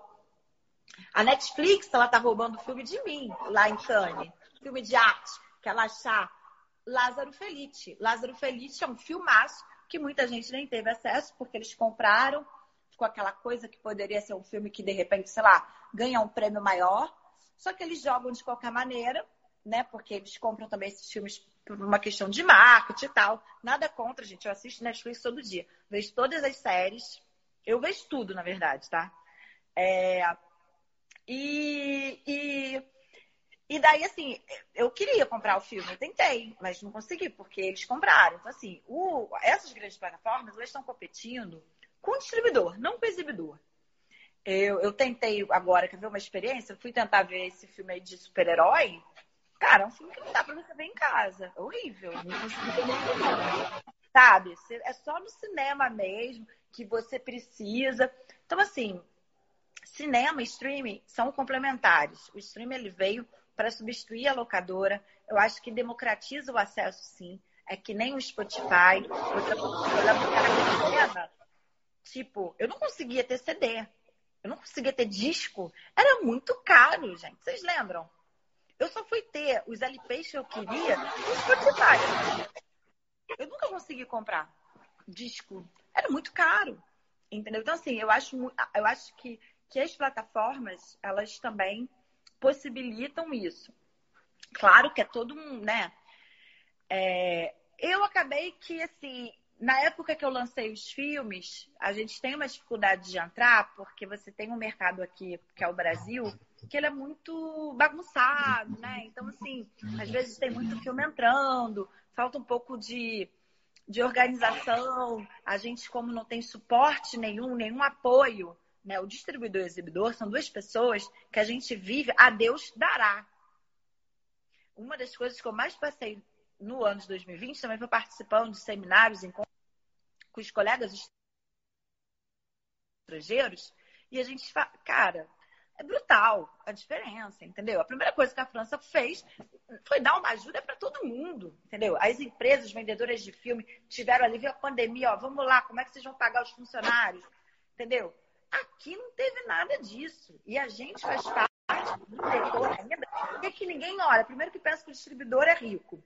A Netflix, ela tá roubando filme de mim, lá em Cannes. Filme de arte, que ela achar Lázaro Felice. Lázaro Felice é um filmaço que muita gente nem teve acesso, porque eles compraram, ficou aquela coisa que poderia ser um filme que, de repente, sei lá, ganha um prêmio maior. Só que eles jogam de qualquer maneira, né? Porque eles compram também esses filmes por uma questão de marketing e tal. Nada contra, gente. Eu assisto Netflix todo dia. Vejo todas as séries. Eu vejo tudo, na verdade, tá? É... E, e, e daí, assim, eu queria comprar o filme, eu tentei, mas não consegui, porque eles compraram. Então, assim, o, essas grandes plataformas, elas estão competindo com o distribuidor, não com o exibidor. Eu, eu tentei agora, quer ver uma experiência? Eu fui tentar ver esse filme aí de super-herói. Cara, é um filme que não dá pra você ver em casa. É horrível. Não consegui ver Sabe? É só no cinema mesmo que você precisa. Então, assim, cinema e streaming são complementares. O streaming ele veio para substituir a locadora. Eu acho que democratiza o acesso, sim. É que nem o Spotify. Outra coisa, tipo, eu não conseguia ter CD. Eu não conseguia ter disco. Era muito caro, gente. Vocês lembram? Eu só fui ter os LPs que eu queria no Spotify. Eu nunca consegui comprar disco. Era muito caro. Entendeu? Então, assim, eu acho, eu acho que que as plataformas, elas também possibilitam isso. Claro que é todo um, né? É, eu acabei que, assim, na época que eu lancei os filmes, a gente tem uma dificuldade de entrar, porque você tem um mercado aqui, que é o Brasil, que ele é muito bagunçado, né? Então, assim, às vezes tem muito filme entrando, falta um pouco de, de organização. A gente, como não tem suporte nenhum, nenhum apoio né, o distribuidor e o exibidor são duas pessoas que a gente vive a Deus dará. Uma das coisas que eu mais passei no ano de 2020 também foi participando de seminários com os colegas estrangeiros e a gente fala, cara, é brutal a diferença, entendeu? A primeira coisa que a França fez foi dar uma ajuda para todo mundo, entendeu? As empresas vendedoras de filme tiveram ali, a pandemia, ó, vamos lá, como é que vocês vão pagar os funcionários, entendeu? Aqui não teve nada disso. E a gente faz parte do setor ainda. Por que, ninguém olha? Primeiro que pensa que o distribuidor é rico.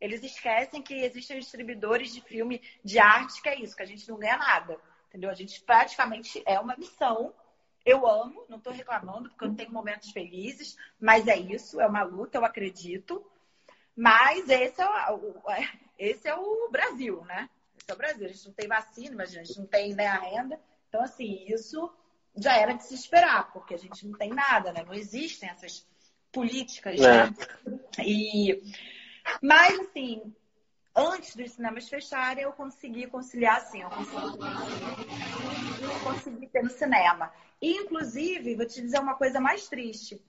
Eles esquecem que existem distribuidores de filme de arte, que é isso, que a gente não ganha nada. Entendeu? A gente praticamente é uma missão. Eu amo, não estou reclamando, porque eu não tenho momentos felizes, mas é isso, é uma luta, eu acredito. Mas esse é o, esse é o Brasil, né? Esse é o Brasil. A gente não tem vacina, mas a gente não tem né, a renda. Então, assim, isso já era de se esperar, porque a gente não tem nada, né? Não existem essas políticas, né? é. né? E... Mas, assim, antes dos cinemas fecharem, eu consegui conciliar, assim, eu consegui, eu consegui ter no cinema. E, inclusive, vou te dizer uma coisa mais triste.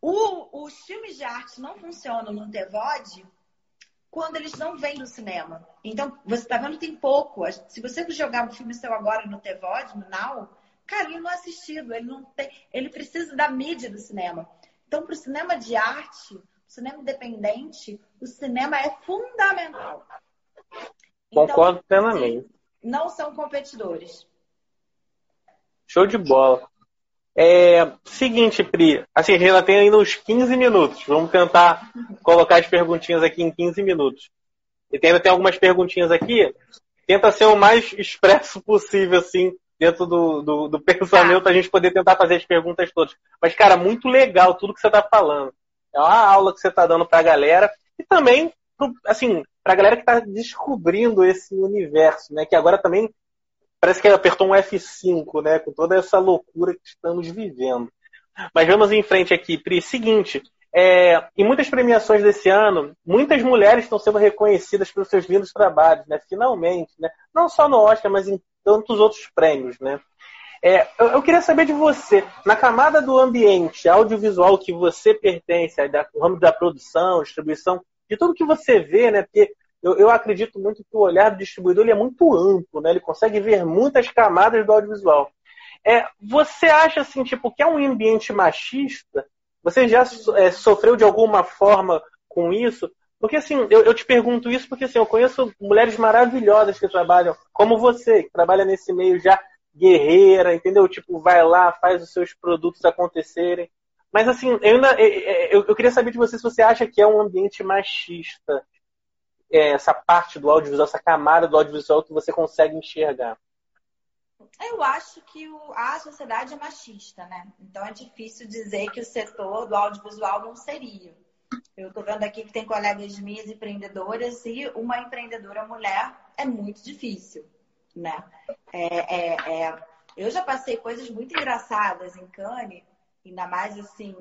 O, os filmes de arte não funcionam no TVOD quando eles não vêm do cinema. Então, você está vendo, tem pouco. Se você jogar um filme seu agora no TVOD, no Now, cara, ele não é assistido, ele não tem. Ele precisa da mídia do cinema. Então, para o cinema de arte, o cinema independente, o cinema é fundamental. Concordo então, plenamente. Não são competidores. Show de bola. É, seguinte, Pri, assim, a gente ainda tem ainda uns 15 minutos. Vamos tentar colocar as perguntinhas aqui em 15 minutos. E ainda tem algumas perguntinhas aqui. Tenta ser o mais expresso possível, assim, dentro do, do, do pensamento, a gente poder tentar fazer as perguntas todas. Mas, cara, muito legal tudo que você está falando. É uma aula que você está dando para a galera. E também, assim, para a galera que está descobrindo esse universo, né? Que agora também parece que apertou um F5, né? Com toda essa loucura que estamos vivendo. Mas vamos em frente aqui, Pri. Seguinte, é, em muitas premiações desse ano, muitas mulheres estão sendo reconhecidas pelos seus lindos trabalhos, né? Finalmente, né? Não só no Oscar, mas em tantos outros prêmios, né? É, eu, eu, queria saber de você, na camada do ambiente audiovisual que você pertence, da, o ramo da produção, distribuição, de tudo que você vê, né? Porque eu, eu acredito muito que o olhar do distribuidor ele é muito amplo, né? Ele consegue ver muitas camadas do audiovisual. É, você acha assim, tipo, que é um ambiente machista? Você já é, sofreu de alguma forma com isso? Porque assim, eu, eu, te pergunto isso porque assim, eu conheço mulheres maravilhosas que trabalham, como você, que trabalha nesse meio já guerreira, entendeu? Tipo, vai lá, faz os seus produtos acontecerem. Mas assim, eu ainda eu, eu queria saber de você se você acha que é um ambiente machista é, essa parte do audiovisual, essa camada do audiovisual que você consegue enxergar? Eu acho que a sociedade é machista, né? Então é difícil dizer que o setor do audiovisual não seria. Eu estou vendo aqui que tem colegas minhas empreendedoras e uma empreendedora mulher é muito difícil, né? É, é, é... Eu já passei coisas muito engraçadas em Cannes, ainda mais assim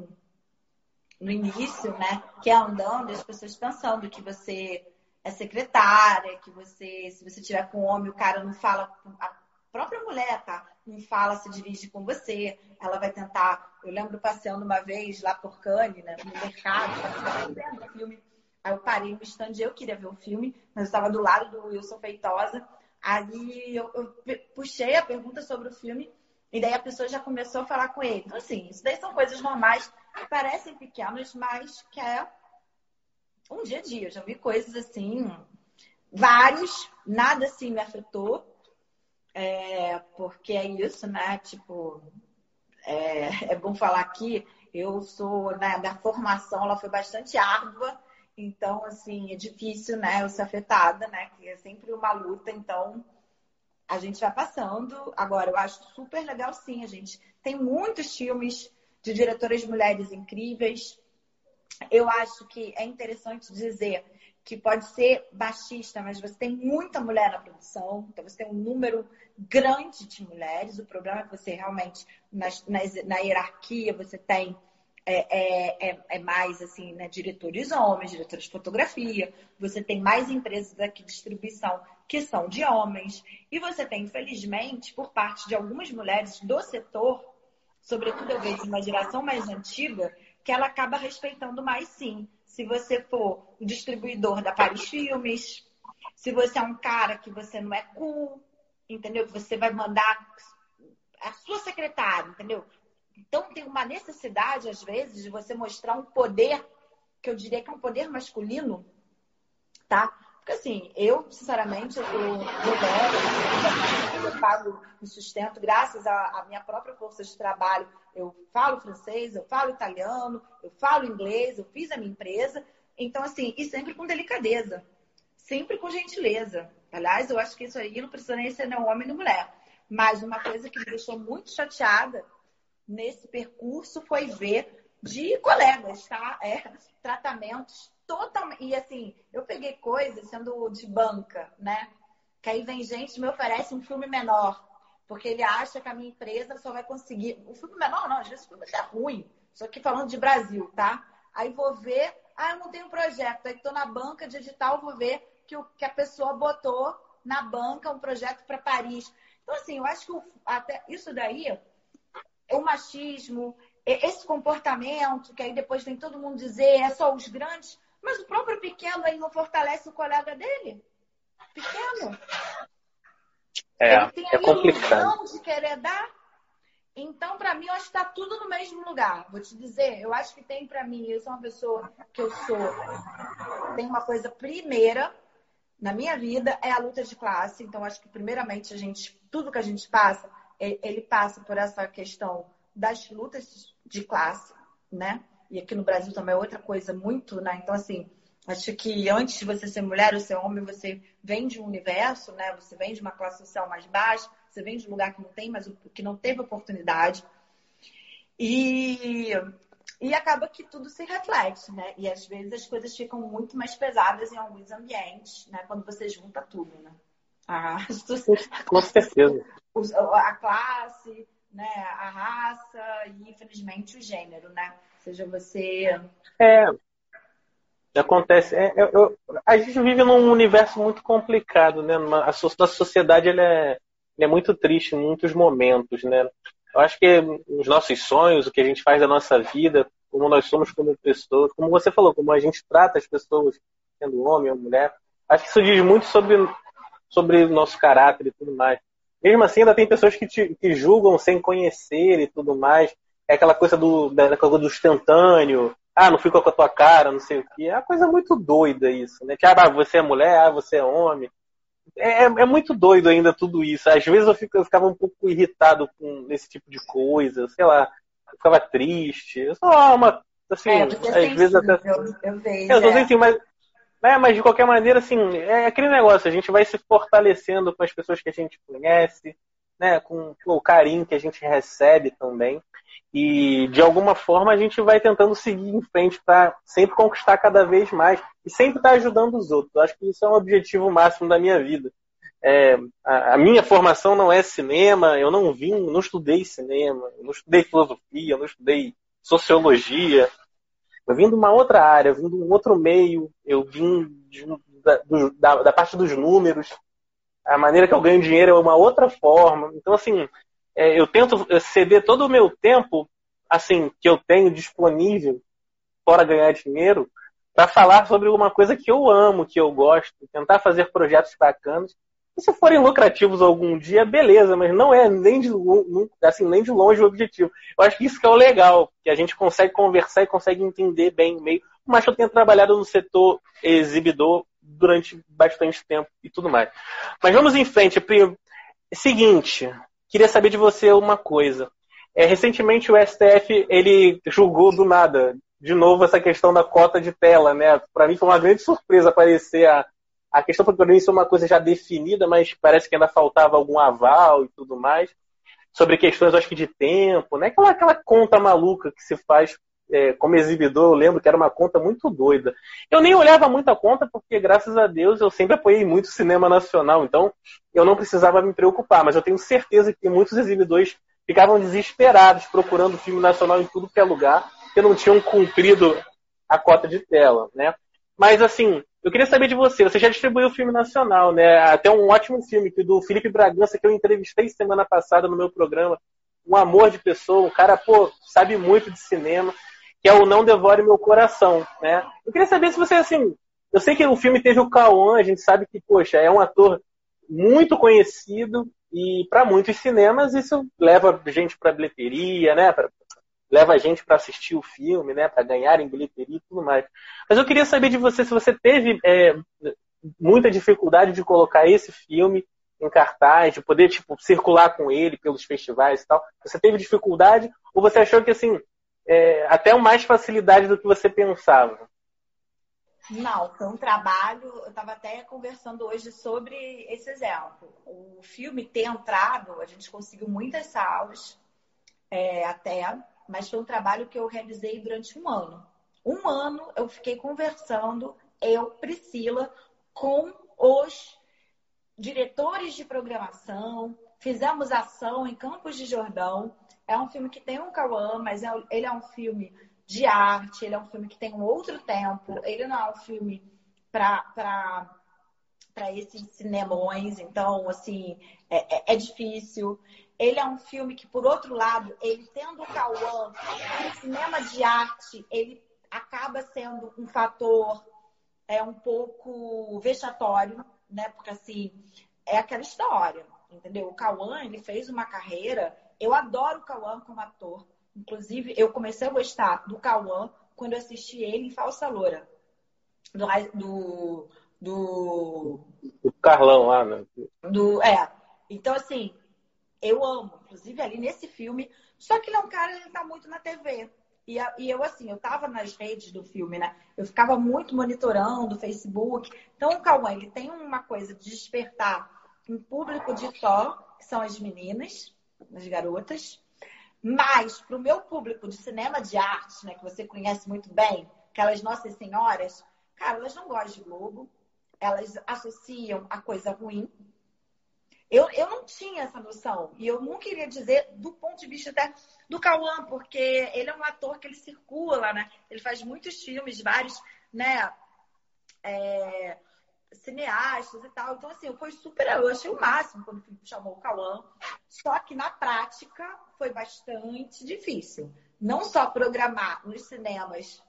no início, né? Que é andando, as pessoas pensando que você é secretária, que você, se você tiver com homem, o cara não fala, a própria mulher, tá? Não fala, se dirige com você, ela vai tentar. Eu lembro passeando uma vez lá por Cannes, né, no mercado, vendo o filme. Aí eu parei no stand, eu queria ver o filme, mas eu estava do lado do Wilson Feitosa. Aí eu, eu puxei a pergunta sobre o filme e daí a pessoa já começou a falar com ele. Então, assim, isso daí são coisas normais, que parecem pequenas, mas que é um dia a dia. Eu já vi coisas assim, vários, nada assim me afetou. É, porque é isso, né? Tipo, é, é bom falar aqui, eu sou, né, da formação, ela foi bastante árdua, então, assim, é difícil, né, eu ser afetada, né, que é sempre uma luta, então a gente vai passando. Agora, eu acho super legal, sim, a gente tem muitos filmes de diretoras mulheres incríveis, eu acho que é interessante dizer que pode ser baixista, mas você tem muita mulher na produção, então você tem um número grande de mulheres. O problema é que você realmente, na, na, na hierarquia, você tem é, é, é, é, mais assim, né, diretores homens, diretores de fotografia, você tem mais empresas aqui de distribuição que são de homens, e você tem, infelizmente, por parte de algumas mulheres do setor, sobretudo eu vejo uma geração mais antiga, que ela acaba respeitando mais sim. Se você for o distribuidor da Paris Filmes, se você é um cara que você não é cool, entendeu? Que você vai mandar a sua secretária, entendeu? Então tem uma necessidade, às vezes, de você mostrar um poder, que eu diria que é um poder masculino, tá? Porque assim, eu, sinceramente, eu tô eu pago o sustento graças à, à minha própria força de trabalho. Eu falo francês, eu falo italiano, eu falo inglês, eu fiz a minha empresa. Então, assim, e sempre com delicadeza, sempre com gentileza. Aliás, eu acho que isso aí não precisa nem ser nem homem nem mulher. Mas uma coisa que me deixou muito chateada nesse percurso foi ver de colegas, tá? É, tratamentos totalmente. E assim, eu peguei coisas sendo de banca, né? Que aí vem gente me oferece um filme menor. Porque ele acha que a minha empresa só vai conseguir. O filme menor, não, às vezes o filme é ruim. Só que falando de Brasil, tá? Aí vou ver, ah, eu não tenho projeto. Aí tô na banca digital, vou ver que, o, que a pessoa botou na banca um projeto para Paris. Então, assim, eu acho que o, até isso daí, o machismo, esse comportamento, que aí depois vem todo mundo dizer, é só os grandes. Mas o próprio pequeno aí não fortalece o colega dele? Pequeno. É, ele tem é complicado. de querer dar. Então, para mim, eu acho que está tudo no mesmo lugar. Vou te dizer, eu acho que tem para mim, eu sou uma pessoa que eu sou. Tem uma coisa primeira na minha vida é a luta de classe. Então, acho que primeiramente a gente, tudo que a gente passa, ele passa por essa questão das lutas de classe, né? E aqui no Brasil também é outra coisa muito, né? Então, assim, acho que antes de você ser mulher ou ser homem, você vem de um universo, né? Você vem de uma classe social mais baixa, você vem de um lugar que não tem, mas que não teve oportunidade. E, e acaba que tudo se reflete, né? E às vezes as coisas ficam muito mais pesadas em alguns ambientes, né? Quando você junta tudo, né? A, Com certeza. A classe, né? A raça e, infelizmente, o gênero, né? Seja você. É. Acontece. É, eu, a gente vive num universo muito complicado, né? A sociedade ela é, é muito triste em muitos momentos, né? Eu acho que os nossos sonhos, o que a gente faz da nossa vida, como nós somos como pessoas, como você falou, como a gente trata as pessoas, sendo homem ou mulher, Acho que isso diz muito sobre, sobre o nosso caráter e tudo mais. Mesmo assim, ainda tem pessoas que, te, que julgam sem conhecer e tudo mais. É aquela coisa do, da, coisa do instantâneo. Ah, não fica com a tua cara, não sei o quê. É uma coisa muito doida isso, né? Que, ah, você é mulher, ah, você é homem. É, é, é muito doido ainda tudo isso. Às vezes eu, fico, eu ficava um pouco irritado com esse tipo de coisa, sei lá. Eu ficava triste. Só uma. Assim, é, às vezes até. Eu, eu vejo. É, eu é. Sentindo, mas é, mas de qualquer maneira, assim, é aquele negócio, a gente vai se fortalecendo com as pessoas que a gente conhece, né, com o carinho que a gente recebe também. E de alguma forma a gente vai tentando seguir em frente para sempre conquistar cada vez mais e sempre estar tá ajudando os outros. Acho que isso é um objetivo máximo da minha vida. É, a, a, minha formação não é cinema, eu não vim, não estudei cinema, não estudei filosofia, não estudei sociologia, eu vim de uma outra área, eu vim de um outro meio, eu vim de, da, da, da, parte dos números. A maneira que eu ganho dinheiro é uma outra forma. Então, assim, é, eu tento ceder todo o meu tempo, assim, que eu tenho disponível, fora ganhar dinheiro, para falar sobre uma coisa que eu amo, que eu gosto, tentar fazer projetos bacanas e se forem lucrativos algum dia, beleza, mas não é nem de, assim, nem de longe o objetivo. Eu acho que isso que é o legal, que a gente consegue conversar e consegue entender bem meio. Mas eu tenho trabalhado no setor exibidor durante bastante tempo e tudo mais. Mas vamos em frente. Seguinte, queria saber de você uma coisa. É, recentemente o STF ele julgou do nada de novo essa questão da cota de tela, né? Para mim foi uma grande surpresa aparecer a a questão isso é uma coisa já definida, mas parece que ainda faltava algum aval e tudo mais. Sobre questões, acho que de tempo, né? Aquela, aquela conta maluca que se faz é, como exibidor, eu lembro que era uma conta muito doida. Eu nem olhava muito a conta, porque graças a Deus eu sempre apoiei muito o cinema nacional, então eu não precisava me preocupar, mas eu tenho certeza que muitos exibidores ficavam desesperados procurando filme nacional em tudo que é lugar, porque não tinham cumprido a cota de tela, né? Mas assim, eu queria saber de você. Você já distribuiu filme nacional, né? Até um ótimo filme que do Felipe Bragança que eu entrevistei semana passada no meu programa. Um amor de pessoa, um cara, pô, sabe muito de cinema, que é o Não Devore Meu Coração, né? Eu queria saber se você, assim, eu sei que o filme teve o Cauã, a gente sabe que, poxa, é um ator muito conhecido e para muitos cinemas isso leva gente para bilheteria, né? Pra, leva a gente para assistir o filme, né, para ganhar em bilheteria e tudo mais. Mas eu queria saber de você se você teve é, muita dificuldade de colocar esse filme em cartaz, de poder tipo circular com ele pelos festivais e tal. Você teve dificuldade ou você achou que assim é, até mais facilidade do que você pensava? Não, foi um trabalho. Eu estava até conversando hoje sobre esse exemplo. O filme ter entrado, a gente conseguiu muitas salas, é, até mas foi um trabalho que eu realizei durante um ano. Um ano eu fiquei conversando, eu, Priscila, com os diretores de programação, fizemos ação em Campos de Jordão. É um filme que tem um Cauã, mas é, ele é um filme de arte, ele é um filme que tem um outro tempo, ele não é um filme para esses cinemões, então, assim, é, é, é difícil. Ele é um filme que, por outro lado, ele tendo o Cauã, cinema de arte, ele acaba sendo um fator é um pouco vexatório, né? Porque assim, é aquela história, entendeu? O Cauã, ele fez uma carreira, eu adoro o Cauã como ator. Inclusive, eu comecei a gostar do Cauã quando eu assisti ele em Falsa Loura. Do, do, do... do Carlão lá, né? Do, é. Então, assim, eu amo, inclusive ali nesse filme. Só que ele é um cara, ele tá muito na TV. E, e eu, assim, eu tava nas redes do filme, né? Eu ficava muito monitorando o Facebook. Então, o Cauã, ele tem uma coisa de despertar um público de só, que são as meninas, as garotas. Mas, para o meu público de cinema de arte, né, que você conhece muito bem, aquelas nossas senhoras, cara, elas não gostam de Globo, elas associam a coisa ruim, eu, eu não tinha essa noção. E eu não queria dizer do ponto de vista até do Cauã, porque ele é um ator que ele circula, né? Ele faz muitos filmes, vários, né? É, cineastas e tal. Então, assim, foi super. Eu achei o máximo quando o Felipe chamou o Cauã. Só que na prática foi bastante difícil. Não só programar nos cinemas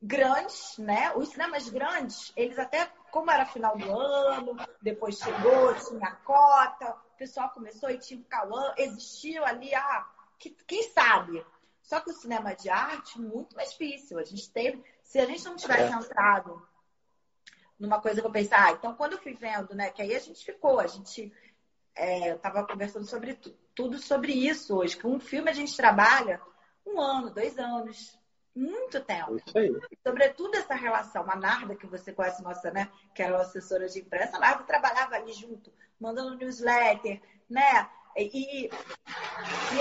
grandes, né? Os cinemas grandes, eles até, como era final do ano, depois chegou, tinha cota, o pessoal começou e tinha o Cauã, existiu ali, ah, que, quem sabe? Só que o cinema de arte, muito mais difícil. A gente teve, se a gente não tivesse é. entrado numa coisa que eu pensei, ah, então quando eu fui vendo, né, que aí a gente ficou, a gente é, eu tava conversando sobre tudo sobre isso hoje, que um filme a gente trabalha um ano, dois anos, muito tempo. Isso aí. Sobretudo essa relação. A Narda, que você conhece, nossa, né? Que era assessora de imprensa, a Narda trabalhava ali junto, mandando newsletter, né? E, e,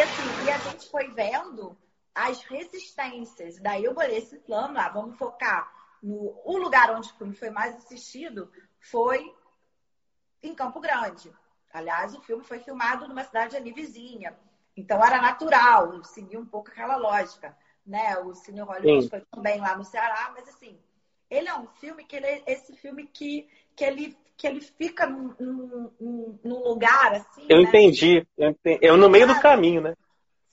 assim, e a gente foi vendo as resistências. Daí eu bolei esse plano lá, vamos focar no o lugar onde o filme foi mais assistido foi em Campo Grande. Aliás, o filme foi filmado numa cidade ali vizinha. Então era natural, seguir um pouco aquela lógica né? O Cine Hollywood Sim. foi também lá no Ceará, mas assim, ele é um filme que ele é esse filme que, que ele que ele fica num, num, num lugar assim. Eu né? entendi. Eu, entendi. eu no meio do caminho, né?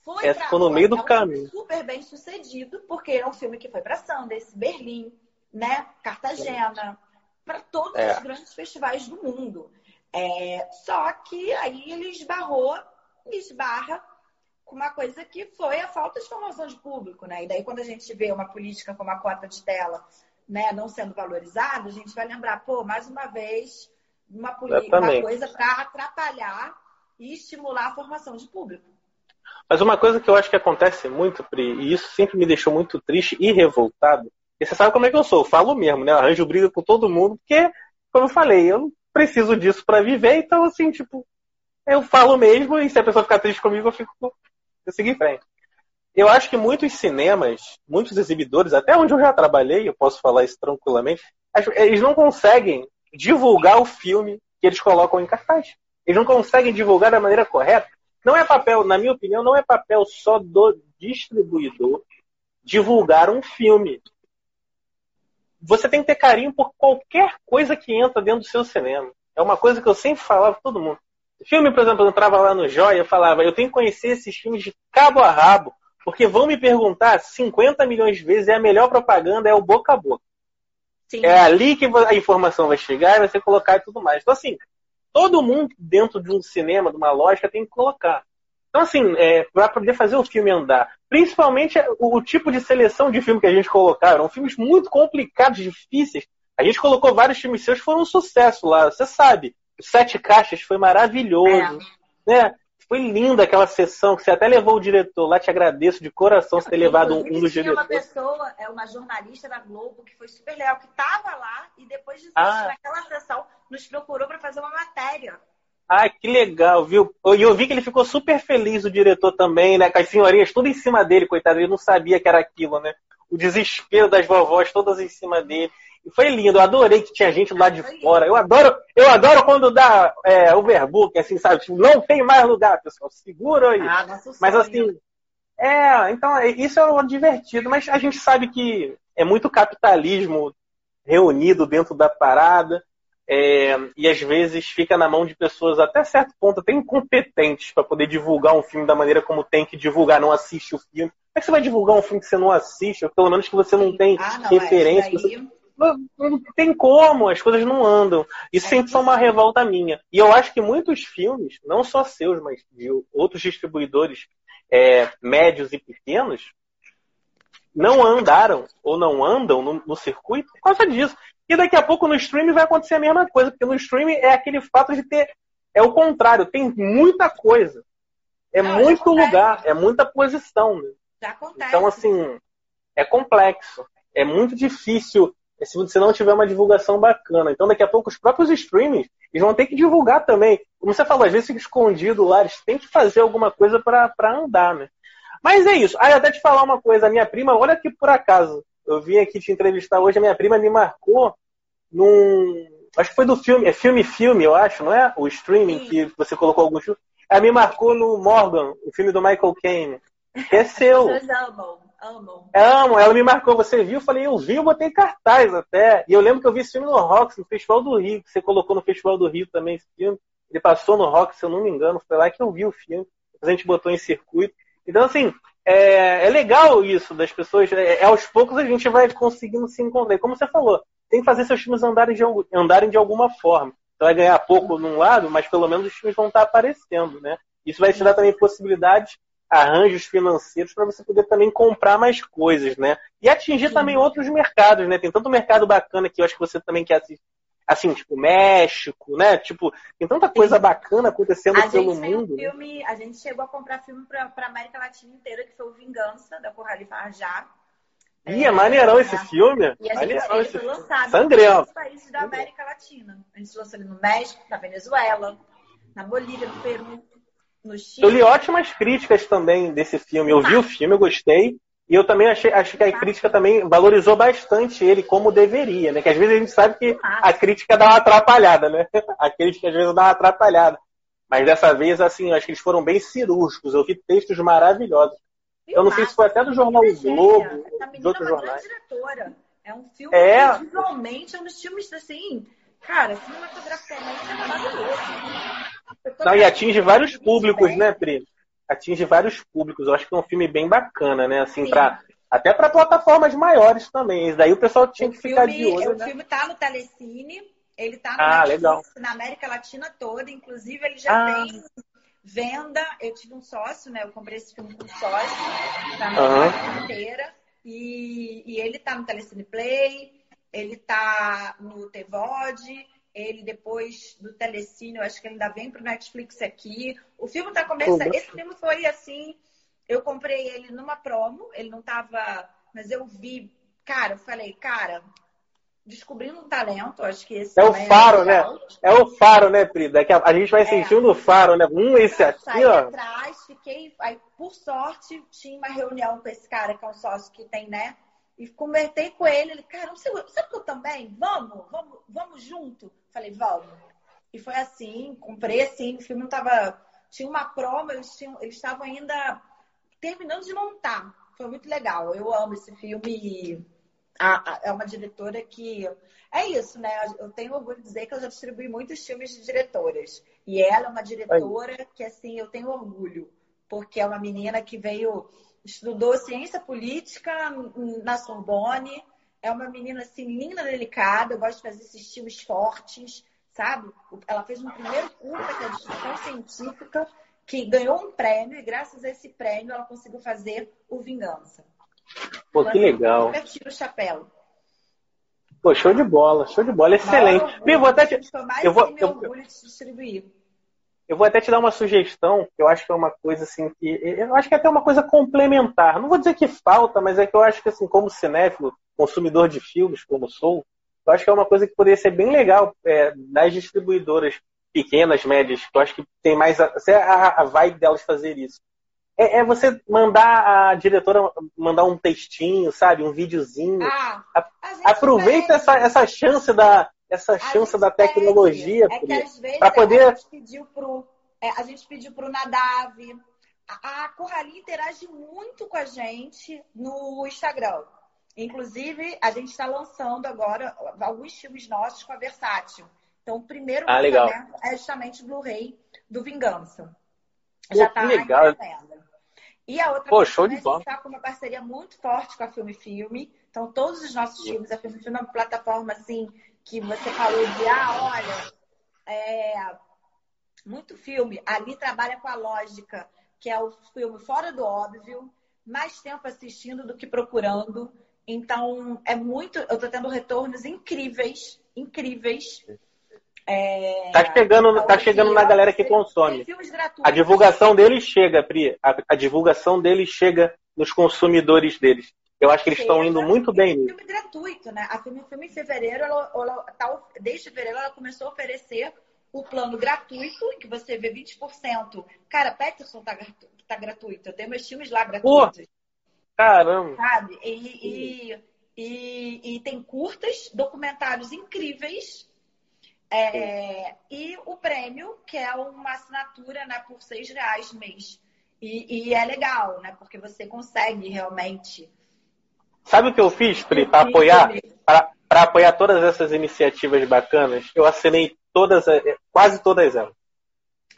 Foi Essa ficou no meio do é um caminho. Super bem sucedido, porque é um filme que foi para Sundance, Berlim, né? Cartagena, para todos é. os grandes festivais do mundo. É, só que aí ele esbarrou, esbarra com uma coisa que foi a falta de formação de público, né? E daí quando a gente vê uma política como a cota de tela, né, não sendo valorizada, a gente vai lembrar, pô, mais uma vez, uma, uma coisa para atrapalhar e estimular a formação de público. Mas uma coisa que eu acho que acontece muito, Pri, e isso sempre me deixou muito triste e revoltado, e você sabe como é que eu sou, eu falo mesmo, né? Eu arranjo briga com todo mundo, porque, como eu falei, eu não preciso disso para viver, então, assim, tipo, eu falo mesmo, e se a pessoa ficar triste comigo, eu fico eu segui em frente. Eu acho que muitos cinemas, muitos exibidores, até onde eu já trabalhei, eu posso falar isso tranquilamente, eles não conseguem divulgar o filme que eles colocam em cartaz. Eles não conseguem divulgar da maneira correta. Não é papel, na minha opinião, não é papel só do distribuidor divulgar um filme. Você tem que ter carinho por qualquer coisa que entra dentro do seu cinema. É uma coisa que eu sempre falava para todo mundo. Filme, por exemplo, eu entrava lá no Joia e falava, eu tenho que conhecer esses filmes de cabo a rabo, porque vão me perguntar 50 milhões de vezes, é a melhor propaganda, é o boca a boca. Sim. É ali que a informação vai chegar e vai ser colocada e tudo mais. Então, assim, todo mundo dentro de um cinema, de uma lógica, tem que colocar. Então, assim, é, para poder fazer o filme andar, principalmente o, o, tipo de seleção de filme que a gente colocaram, eram filmes muito complicados, difíceis. A gente colocou vários filmes seus que foram um sucesso lá, você sabe. Sete Caixas foi maravilhoso. É. Né? Foi linda aquela sessão que você até levou o diretor lá. Te agradeço de coração você ter levado um, um dos diretores. uma pessoa, é uma jornalista da Globo que foi super legal, que estava lá e depois de assistir ah. naquela sessão nos procurou para fazer uma matéria. Ah, que legal, viu? E eu vi que ele ficou super feliz, o diretor também, né? Com as senhorinhas tudo em cima dele, coitado. Ele não sabia que era aquilo, né? O desespero das vovós todas em cima dele. E foi lindo, eu adorei que tinha gente lá de fora. Eu adoro, eu adoro quando dá é, overbook, assim, sabe? Tipo, não tem mais lugar, pessoal. Segura aí. Ah, mas assim, é, então é, isso é divertido, mas a gente sabe que é muito capitalismo reunido dentro da parada. É, e às vezes fica na mão de pessoas até certo ponto até incompetentes para poder divulgar um filme da maneira como tem que divulgar, não assiste o filme. Como é que você vai divulgar um filme que você não assiste, ou pelo menos que você não tem ah, não, referência? Daí... Você não, tem como, as coisas não andam. Isso sempre foi uma revolta minha. E eu acho que muitos filmes, não só seus, mas de outros distribuidores é, médios e pequenos, não andaram ou não andam no, no, circuito por causa disso. E daqui a pouco no streaming vai acontecer a mesma coisa, porque no streaming é aquele fato de ter. É o contrário, tem muita coisa. É não, muito lugar, é muita posição. Né? Então, assim, é complexo. É muito difícil é se você não tiver uma divulgação bacana. Então, daqui a pouco, os próprios streamings eles vão ter que divulgar também. Como você falou, às vezes fica escondido lá, eles têm que fazer alguma coisa para andar, né? Mas é isso. Ah, até te falar uma coisa. A minha prima, olha que por acaso, eu vim aqui te entrevistar hoje, a minha prima me marcou num. Acho que foi do filme, é filme filme, eu acho, não é? O streaming Sim. que você colocou alguns filmes. Ela me marcou no Morgan, o filme do Michael Caine. Que é seu. Vocês amam. Amo. Amo. Ela me marcou, você viu? Eu falei, eu vi, eu botei cartaz até. E eu lembro que eu vi esse filme no Rock, no Festival do Rio, que você colocou no Festival do Rio também esse filme. Ele passou no Rock, se eu não me engano, foi lá que eu vi o filme. A gente botou em circuito. Então, assim, é, é legal isso das pessoas. É, é, aos poucos a gente vai conseguindo se encontrar. Como você falou, tem que fazer seus times andarem de, andarem de alguma forma. Você vai ganhar pouco num lado, mas pelo menos os times vão estar aparecendo, né? Isso vai te dar também possibilidades, arranjos financeiros para você poder também comprar mais coisas, né? E atingir Sim. também outros mercados, né? Tem tanto mercado bacana que eu acho que você também quer assistir assim, tipo, México, né? Tipo, tem tanta coisa Sim. bacana acontecendo a pelo mundo. Um filme, a gente chegou a comprar filme pra, pra América Latina inteira, que foi o Vingança, da Corrali Farjá. Ih, é, é maneirão é, esse filme. E a gente, maneirão esse foi lançado Sangrento. nos países da América Latina. A gente lançou ele no México, na Venezuela, na Bolívia, no Peru, no Chile. Eu li ótimas críticas também desse filme. Eu vi o filme, eu gostei. E eu também achei, acho que a crítica também valorizou bastante ele como deveria, né? Que às vezes a gente sabe que a crítica dá uma atrapalhada, né? A crítica às vezes dá uma atrapalhada. Mas dessa vez, assim, acho que eles foram bem cirúrgicos. Eu vi textos maravilhosos. Eu não sei se foi até do jornal Globo, de outros jornais. diretora. É um filme é... que visualmente é um dos filmes assim, cara, cinematograficamente é maravilhoso. Não, e atinge vários públicos, né, Pri? Atinge vários públicos. Eu acho que é um filme bem bacana, né? Assim, para até para plataformas maiores também. Daí o pessoal tinha o que filme, ficar de olho. O né? filme tá no Telecine, ele tá ah, legal. na América Latina toda, inclusive ele já ah. tem venda. Eu tive um sócio, né? Eu comprei esse filme com um sócio, tá na uhum. inteira. E, e ele tá no Telecine Play, ele tá no TVOD, ele depois do Telecine, eu acho que ele ainda vem para o Netflix aqui. O filme está começando. Esse filme foi assim. Eu comprei ele numa promo, ele não estava. Mas eu vi, cara, eu falei, cara, descobrindo um talento, acho que esse é o é faro, é né? É o faro, né, Pri? É que a, gente vai é. sentindo o faro, né? Um, esse aqui, saí ó. atrás, fiquei. Aí, por sorte, tinha uma reunião com esse cara, que é um sócio que tem, né? E convertei com ele. Ele, cara, sabe que eu também? Vamos, vamos, vamos junto. Falei, vamos. E foi assim, comprei assim, o filme não tava. Tinha uma promo, eles, tinham, eles estavam ainda terminando de montar. Foi muito legal. Eu amo esse filme. É uma diretora que. É isso, né? Eu tenho orgulho de dizer que eu já distribuí muitos filmes de diretoras. E ela é uma diretora que, assim, eu tenho orgulho. Porque é uma menina que veio estudou ciência política na Sorbonne. É uma menina assim, linda, delicada. Eu gosto de fazer esses estilos fortes, sabe? Ela fez um primeiro curta, que é de discussão científica, que ganhou um prêmio, e graças a esse prêmio ela conseguiu fazer o Vingança. Pô, que legal. Eu tiro o chapéu. Pô, show de bola, show de bola, excelente. Não, vou até te... eu vou, eu, orgulho de distribuir. Eu vou até te dar uma sugestão, que eu acho que é uma coisa assim que. Eu acho que é até uma coisa complementar. Não vou dizer que falta, mas é que eu acho que, assim, como cinéfilo, consumidor de filmes, como sou, eu acho que é uma coisa que poderia ser bem legal é, das distribuidoras pequenas, médias, que eu acho que tem mais. A, a, a vibe delas fazer isso. É, é, você mandar a diretora mandar um textinho, sabe? Um videozinho. Ah, aproveita essa, essa chance da, essa chance da tecnologia é para poder. A gente pediu pro, é, a gente pediu pro Nadav. A, a Corralinha interage muito com a gente no Instagram. Inclusive, a gente está lançando agora alguns filmes nossos com a Versátil. Então, o primeiro ah, legal. é justamente o Blu-ray do Vingança. Pô, Já está legal. E a outra Pô, show de a gente está com uma parceria muito forte com a Filme Filme. Então, todos os nossos Sim. filmes, a Filme Filme é uma plataforma assim que você falou de, ah, olha, é, muito filme, ali trabalha com a lógica, que é o filme fora do óbvio, mais tempo assistindo do que procurando. Então, é muito. Eu estou tendo retornos incríveis, incríveis. É, tá chegando, então, tá chegando na galera que consome. A divulgação deles chega, Pri. A, a divulgação deles chega nos consumidores deles. Eu acho que eles estão indo muito bem nisso. filme gratuito, né? A filme, filme em fevereiro, ela, ela tá, desde fevereiro, ela começou a oferecer o plano gratuito, em que você vê 20%. Cara, Peterson tá, tá gratuito. Eu tenho meus filmes lá gratuitos. Pô, caramba! Sabe? E, e, e, e, tem curtas, documentários incríveis. É, e o prêmio, que é uma assinatura né, por seis reais mês. E, e é legal, né? Porque você consegue realmente Sabe o que eu fiz, Pri, para apoiar, para apoiar todas essas iniciativas bacanas? Eu assinei todas, eh, quase todas elas.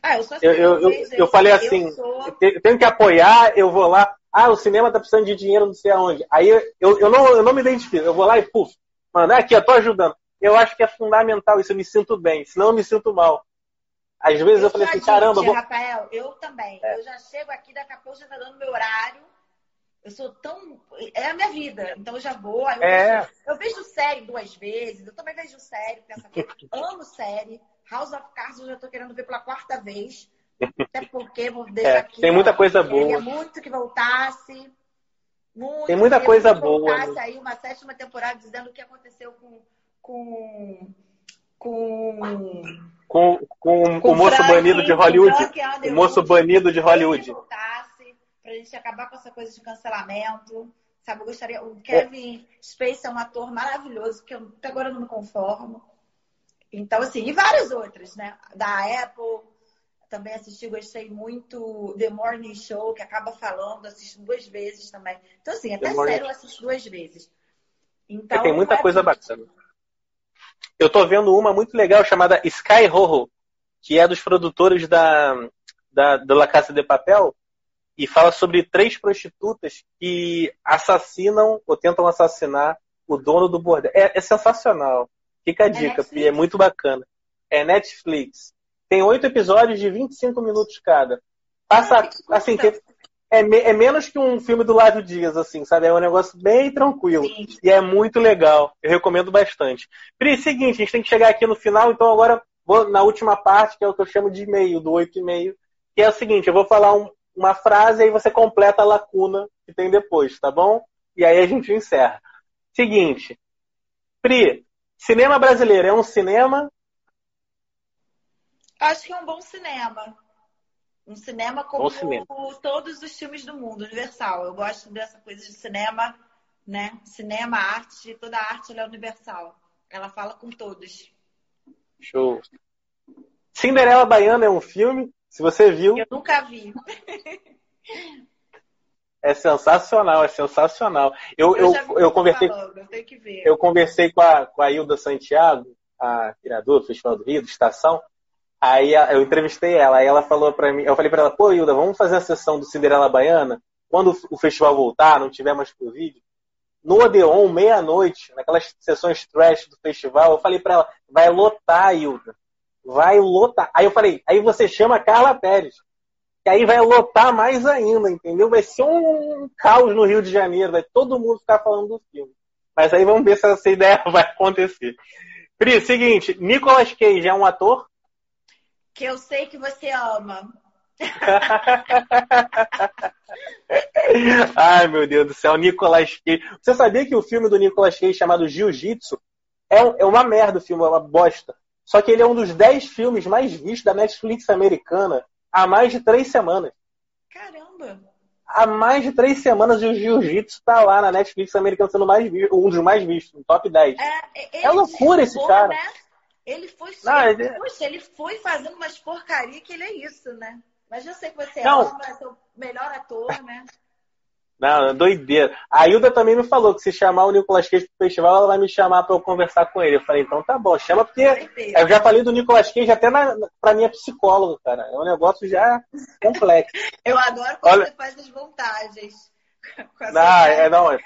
Ah, eu, eu, eu, eu, eu falei assim, eu, sou... eu tenho que apoiar, eu vou lá. Ah, o cinema tá precisando de dinheiro não sei aonde. Aí eu, eu, não, eu não me identifico. Eu vou lá e, puf, mano, é aqui, eu tô ajudando. Eu acho que é fundamental isso, eu me sinto bem, senão eu me sinto mal. Às vezes eu, eu falei assim, caramba. Vou... Rafael, eu também. É. Eu já chego aqui, daqui a pouco já tá dando meu horário. Eu sou tão. É a minha vida. Então eu já vou. Eu, é. vejo, eu vejo série duas vezes. Eu também vejo série. Pensa que amo série. House of Cards eu já tô querendo ver pela quarta vez. Até porque vou deixar é, aqui. Tem muita ó, coisa boa. Queria muito que voltasse. Muito, tem muita coisa boa. Voltasse aí uma sétima temporada dizendo o que aconteceu com. com com com, com, com o moço Frank, banido de Hollywood. O moço banido de Hollywood. Voltasse, pra gente acabar com essa coisa de cancelamento. Sabe, eu gostaria. O Kevin é. Space é um ator maravilhoso, que eu até agora não me conformo. Então, assim, e várias outras, né? Da Apple, também assisti, gostei muito. The Morning Show, que acaba falando, assisto duas vezes também. Então, assim, até sério eu assisto duas vezes. Então, tem muita é coisa bacana. Eu tô vendo uma muito legal chamada Sky Horror, que é dos produtores da, da, da La Casa de Papel, e fala sobre três prostitutas que assassinam ou tentam assassinar o dono do bordel. É, é sensacional. Fica a é dica, é, é muito bacana. É Netflix. Tem oito episódios de 25 minutos cada. Passa, assim, é, é, menos que um filme do Lávio Dias, assim, sabe? É um negócio bem tranquilo. Sim. E é muito legal. Eu recomendo bastante. Pri, seguinte, a gente tem que chegar aqui no final, então agora vou na última parte, que é o que eu chamo de e-mail, do oito e meio, que é o seguinte, eu vou falar um, uma frase e aí você completa a lacuna que tem depois, tá bom? E aí a gente encerra. Seguinte. Pri, cinema brasileiro é um cinema? Acho que é um bom cinema. Um cinema como cinema. todos os filmes do mundo, universal. Eu gosto dessa coisa de cinema, né? Cinema, arte, toda arte é universal. Ela fala com todos. Show. Cinderela Baiana é um filme, se você viu. Eu nunca vi. É sensacional, é sensacional. Eu, eu, eu, eu conversei, falando, eu, eu, conversei com a, com a Hilda Santiago, a criadora do Festival do Rio, do Estação, Aí eu entrevistei ela, aí ela falou para mim, eu falei para ela, pô, Hilda, vamos fazer a sessão do Cinderela Baiana quando o festival voltar, não tiver mais Covid. No Odeon, meia-noite, naquelas sessões trash do festival, eu falei para ela, vai lotar, Hilda. Vai lotar. Aí eu falei, aí você chama Carla Pérez. Que aí vai lotar mais ainda, entendeu? Vai ser um caos no Rio de Janeiro, vai todo mundo ficar falando do filme. Mas aí vamos ver se essa ideia vai acontecer. Pri, seguinte, Nicolas Cage é um ator? que eu sei que você ama. Ai, meu Deus do céu, Nicolas Cage. Você sabia que o filme do Nicolas Cage chamado Jiu-Jitsu é, é uma merda o filme, é uma bosta. Só que ele é um dos 10 filmes mais vistos da Netflix americana há mais de três semanas. Caramba! Há mais de três semanas o Jiu-Jitsu tá lá na Netflix americana sendo mais visto, um dos mais vistos, no top 10. É, é loucura esse cara. Né? Ele foi, não, ele... Poxa, ele foi fazendo umas porcaria que ele é isso, né? Mas eu sei que você não. ama, é o melhor ator, né? Não, doideira. A Hilda também me falou que se chamar o Nicolas Cage pro festival, ela vai me chamar para eu conversar com ele. Eu falei, então tá bom, chama, porque eu já falei do Nicolas Cage até na, pra minha psicóloga, cara. É um negócio já complexo. eu adoro quando Olha... você faz as montagens. Não, é, não, é,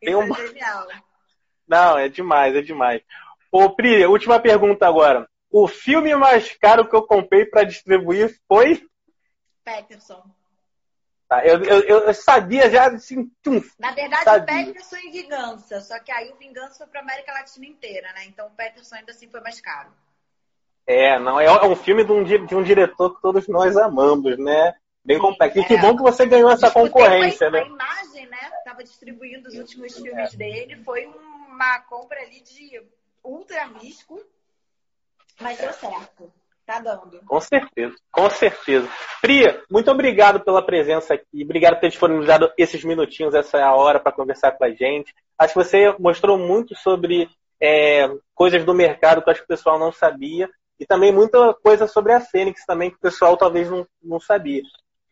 tem um... é genial. Não, é demais, é demais. Ô, Pri, última pergunta agora. O filme mais caro que eu comprei para distribuir foi? Peterson. Tá, eu, eu, eu, sabia já assim, Na verdade, sabia. Peterson e Vingança. Só que aí o Vingança foi para América Latina inteira, né? Então o Peterson ainda assim foi mais caro. É, não, é, é um filme de um, de um diretor que todos nós amamos, né? Bem complexo. E que é. bom que você ganhou essa concorrência, né? A imagem, né? Tava distribuindo os últimos filmes é. dele. Foi uma compra ali de ultra risco, mas deu certo. Tá. Com certeza, com certeza. Pri, muito obrigado pela presença aqui. Obrigado por ter disponibilizado esses minutinhos, essa é a hora para conversar com a gente. Acho que você mostrou muito sobre é, coisas do mercado que acho que o pessoal não sabia. E também muita coisa sobre a Fênix também, que o pessoal talvez não, não sabia.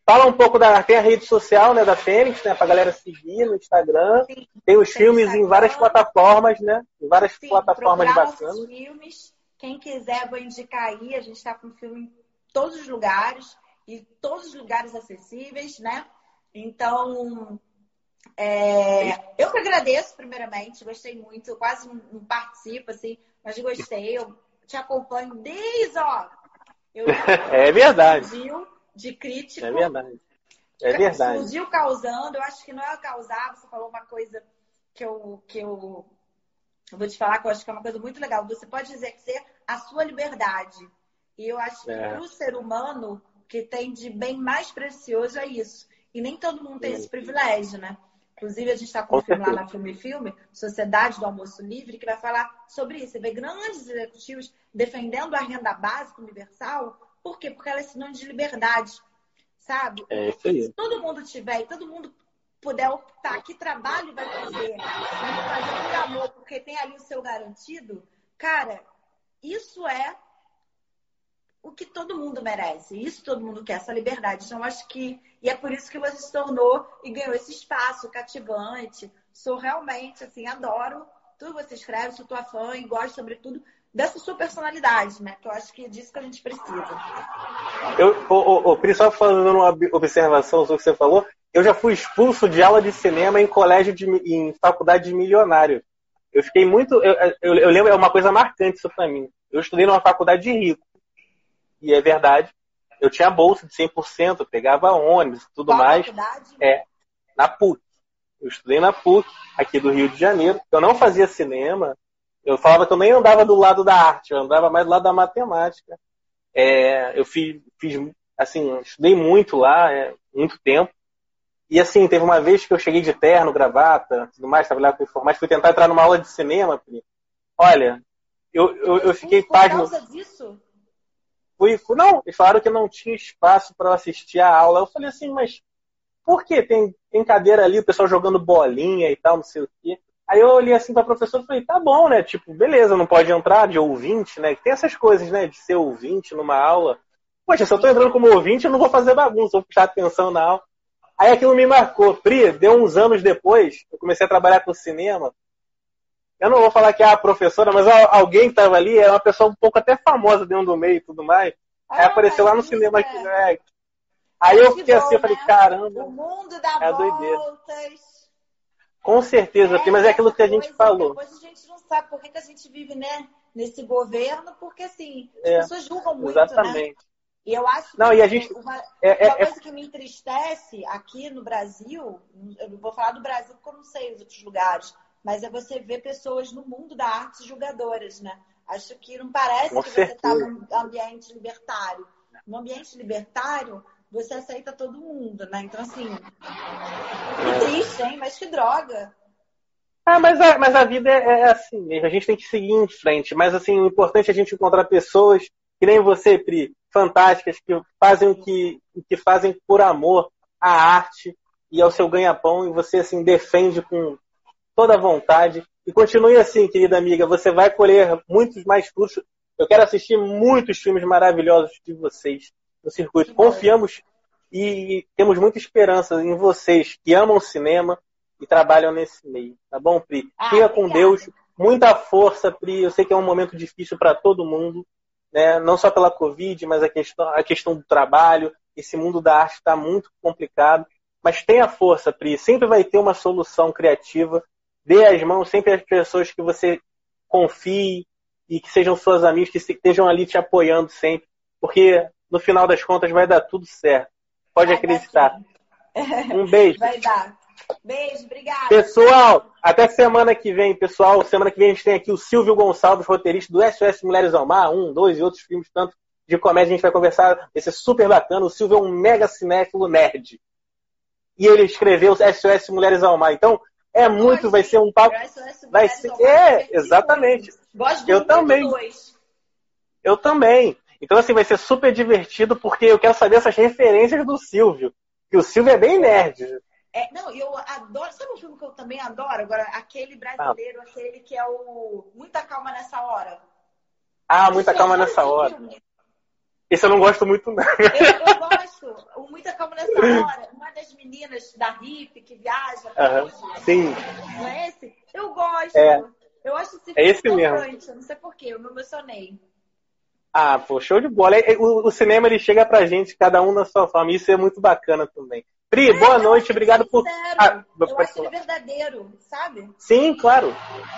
Fala um pouco da. Tem a rede social né, da Fênix, né? Pra galera seguir no Instagram. Sim, tem os tem filmes Instagram. em várias plataformas, né? Em várias Sim, plataformas bacanas. Os filmes. Quem quiser, vou indicar aí. A gente está com filme em todos os lugares e todos os lugares acessíveis, né? Então, é, eu que agradeço, primeiramente, gostei muito. Eu quase não participo, assim, mas gostei. Eu te acompanho desde, ó. Eu, é verdade. De crítico. É verdade. É verdade. Surgiu causando, eu acho que não é causar, você falou uma coisa que eu, que eu, eu vou te falar que eu acho que é uma coisa muito legal. Você pode exercer a sua liberdade. E eu acho que é. para o ser humano, que tem de bem mais precioso é isso. E nem todo mundo tem esse privilégio, né? Inclusive, a gente está com um filme lá na Filme Filme, Sociedade do Almoço Livre, que vai falar sobre isso. Você vê grandes executivos defendendo a renda básica universal. Por quê? Porque ela é sinônimo de liberdade, sabe? É isso aí. Se todo mundo tiver e todo mundo puder optar que trabalho vai fazer, vai fazer por amor, porque tem ali o seu garantido, cara, isso é o que todo mundo merece. Isso todo mundo quer, essa liberdade. Então, acho que. E é por isso que você se tornou e ganhou esse espaço cativante. Sou realmente, assim, adoro tudo que você escreve, sou tua fã e gosto, sobretudo, dessa sua personalidade, né? Que eu acho que é disso que a gente precisa. Eu, o, Pri, só fazendo uma observação sobre o que você falou, eu já fui expulso de aula de cinema em colégio, de, em faculdade de milionário. Eu fiquei muito. Eu, eu, eu lembro, é uma coisa marcante isso pra mim. Eu estudei numa faculdade de rico e é verdade. Eu tinha bolsa de 100%, eu pegava ônibus e tudo Qual mais. Faculdade? É, na PUC. Eu estudei na PUC, aqui do Rio de Janeiro. Eu não fazia cinema. Eu falava que eu nem andava do lado da arte, eu andava mais do lado da matemática. É, eu fiz, fiz, assim, estudei muito lá, é, muito tempo. E assim, teve uma vez que eu cheguei de terno, gravata, tudo mais, trabalhava com informática, fui tentar entrar numa aula de cinema. Olha, eu, eu, eu fiquei página. Por causa disso? Fui, fui, não, eles falaram que não tinha espaço para assistir a aula. Eu falei assim, mas por que tem, tem cadeira ali, o pessoal jogando bolinha e tal, não sei o quê. Aí eu olhei assim para a professora e falei, tá bom, né? Tipo, beleza, não pode entrar de ouvinte, né? Tem essas coisas, né? De ser ouvinte numa aula. Poxa, se eu tô entrando como ouvinte, eu não vou fazer bagunça, vou prestar atenção na aula. Aí aquilo me marcou. Pri, deu uns anos depois, eu comecei a trabalhar com cinema eu não vou falar que é a professora, mas alguém que estava ali, era uma pessoa um pouco até famosa dentro do meio e tudo mais. Ah, aí apareceu lá no cinema é. aqui, né? Aí eu fiquei assim, eu falei, né? caramba. O mundo dá é voltas. Com certeza, é, mas é aquilo que a gente falou. Depois a gente não sabe por que, que a gente vive, né, nesse governo, porque assim, as é, pessoas julgam muito, né? exatamente. né? E eu acho não, que e a gente, uma, é, uma coisa que me entristece aqui no Brasil, eu vou falar do Brasil porque eu não sei os outros lugares, mas é você ver pessoas no mundo da arte julgadoras, né? Acho que não parece Com que certeza. você está num ambiente libertário. No ambiente libertário, você aceita todo mundo, né? Então, assim, que triste, hein? Mas que droga. Ah, mas a, mas a vida é, é assim mesmo, a gente tem que seguir em frente. Mas, assim, o importante é a gente encontrar pessoas que nem você, Pri, fantásticas, que fazem o que, que fazem por amor à arte e ao seu ganha-pão, e você, assim, defende com, toda a vontade. E continue assim, querida amiga. Você vai colher muitos mais frutos. Eu quero assistir muitos filmes maravilhosos de vocês no circuito. Confiamos e temos muita esperança em vocês que amam o cinema e trabalham nesse meio. Tá bom, Pri? Ah, Fica com Deus. Muita força, Pri. Eu sei que é um momento difícil para todo mundo, né? não só pela Covid, mas a questão, a questão do trabalho. Esse mundo da arte está muito complicado. Mas tenha força, Pri. Sempre vai ter uma solução criativa Dê as mãos sempre às pessoas que você confie e que sejam suas amigas, que estejam ali te apoiando sempre. Porque no final das contas vai dar tudo certo. Pode vai acreditar. Um beijo. Vai dar. Beijo, obrigada. Pessoal, até semana que vem, pessoal. Semana que vem a gente tem aqui o Silvio Gonçalves, roteirista do SOS Mulheres ao Mar, um, dois e outros filmes, tanto de comédia. A gente vai conversar. Vai ser super bacana. O Silvio é um mega cinéfilo nerd. E ele escreveu SOS Mulheres ao Mar. Então, é muito, vai ser um papo. Vai ser, é, exatamente. Gosto eu também. Eu também. Então, assim, vai ser super divertido, porque eu quero saber essas referências do Silvio. Que o Silvio é bem nerd. É, não, eu adoro. Sabe um filme que eu também adoro? Agora, aquele brasileiro, ah. aquele que é o Muita Calma Nessa Hora. Ah, Muita Calma Nessa Hora. Filme. Esse eu não gosto muito, não. Eu, eu gosto. O Muita Calma Nessa Hora. Uma das meninas da RIP que viaja pra Sim. Não é esse? Eu gosto. É. Eu acho esse é esse mesmo. Não sei porquê, eu me emocionei. Ah, pô, show de bola. O, o, cinema ele chega pra gente, cada um na sua forma. Isso é muito bacana também. Pri, boa noite, obrigado por. Ah, eu acho ele verdadeiro, sabe? Sim, claro.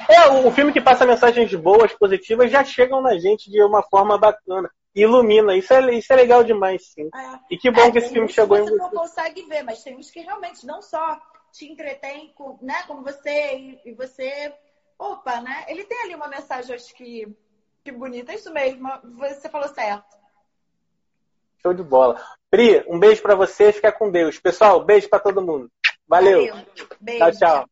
É, o, filme que passa mensagens boas, positivas, já chegam na gente de uma forma bacana. Ilumina. Isso é, isso é legal demais, sim. É. E que bom É, que esse filme chegou em que você não você. consegue ver, mas tem uns que realmente não só te entretém, com, né, como você, e, e você. Opa, né? Ele tem ali uma mensagem, acho que, que bonita. É isso mesmo, você falou certo. Show de bola. Pri, um beijo pra você, fica com Deus. Pessoal, beijo pra todo mundo. Valeu. Beijo. Tchau, tchau.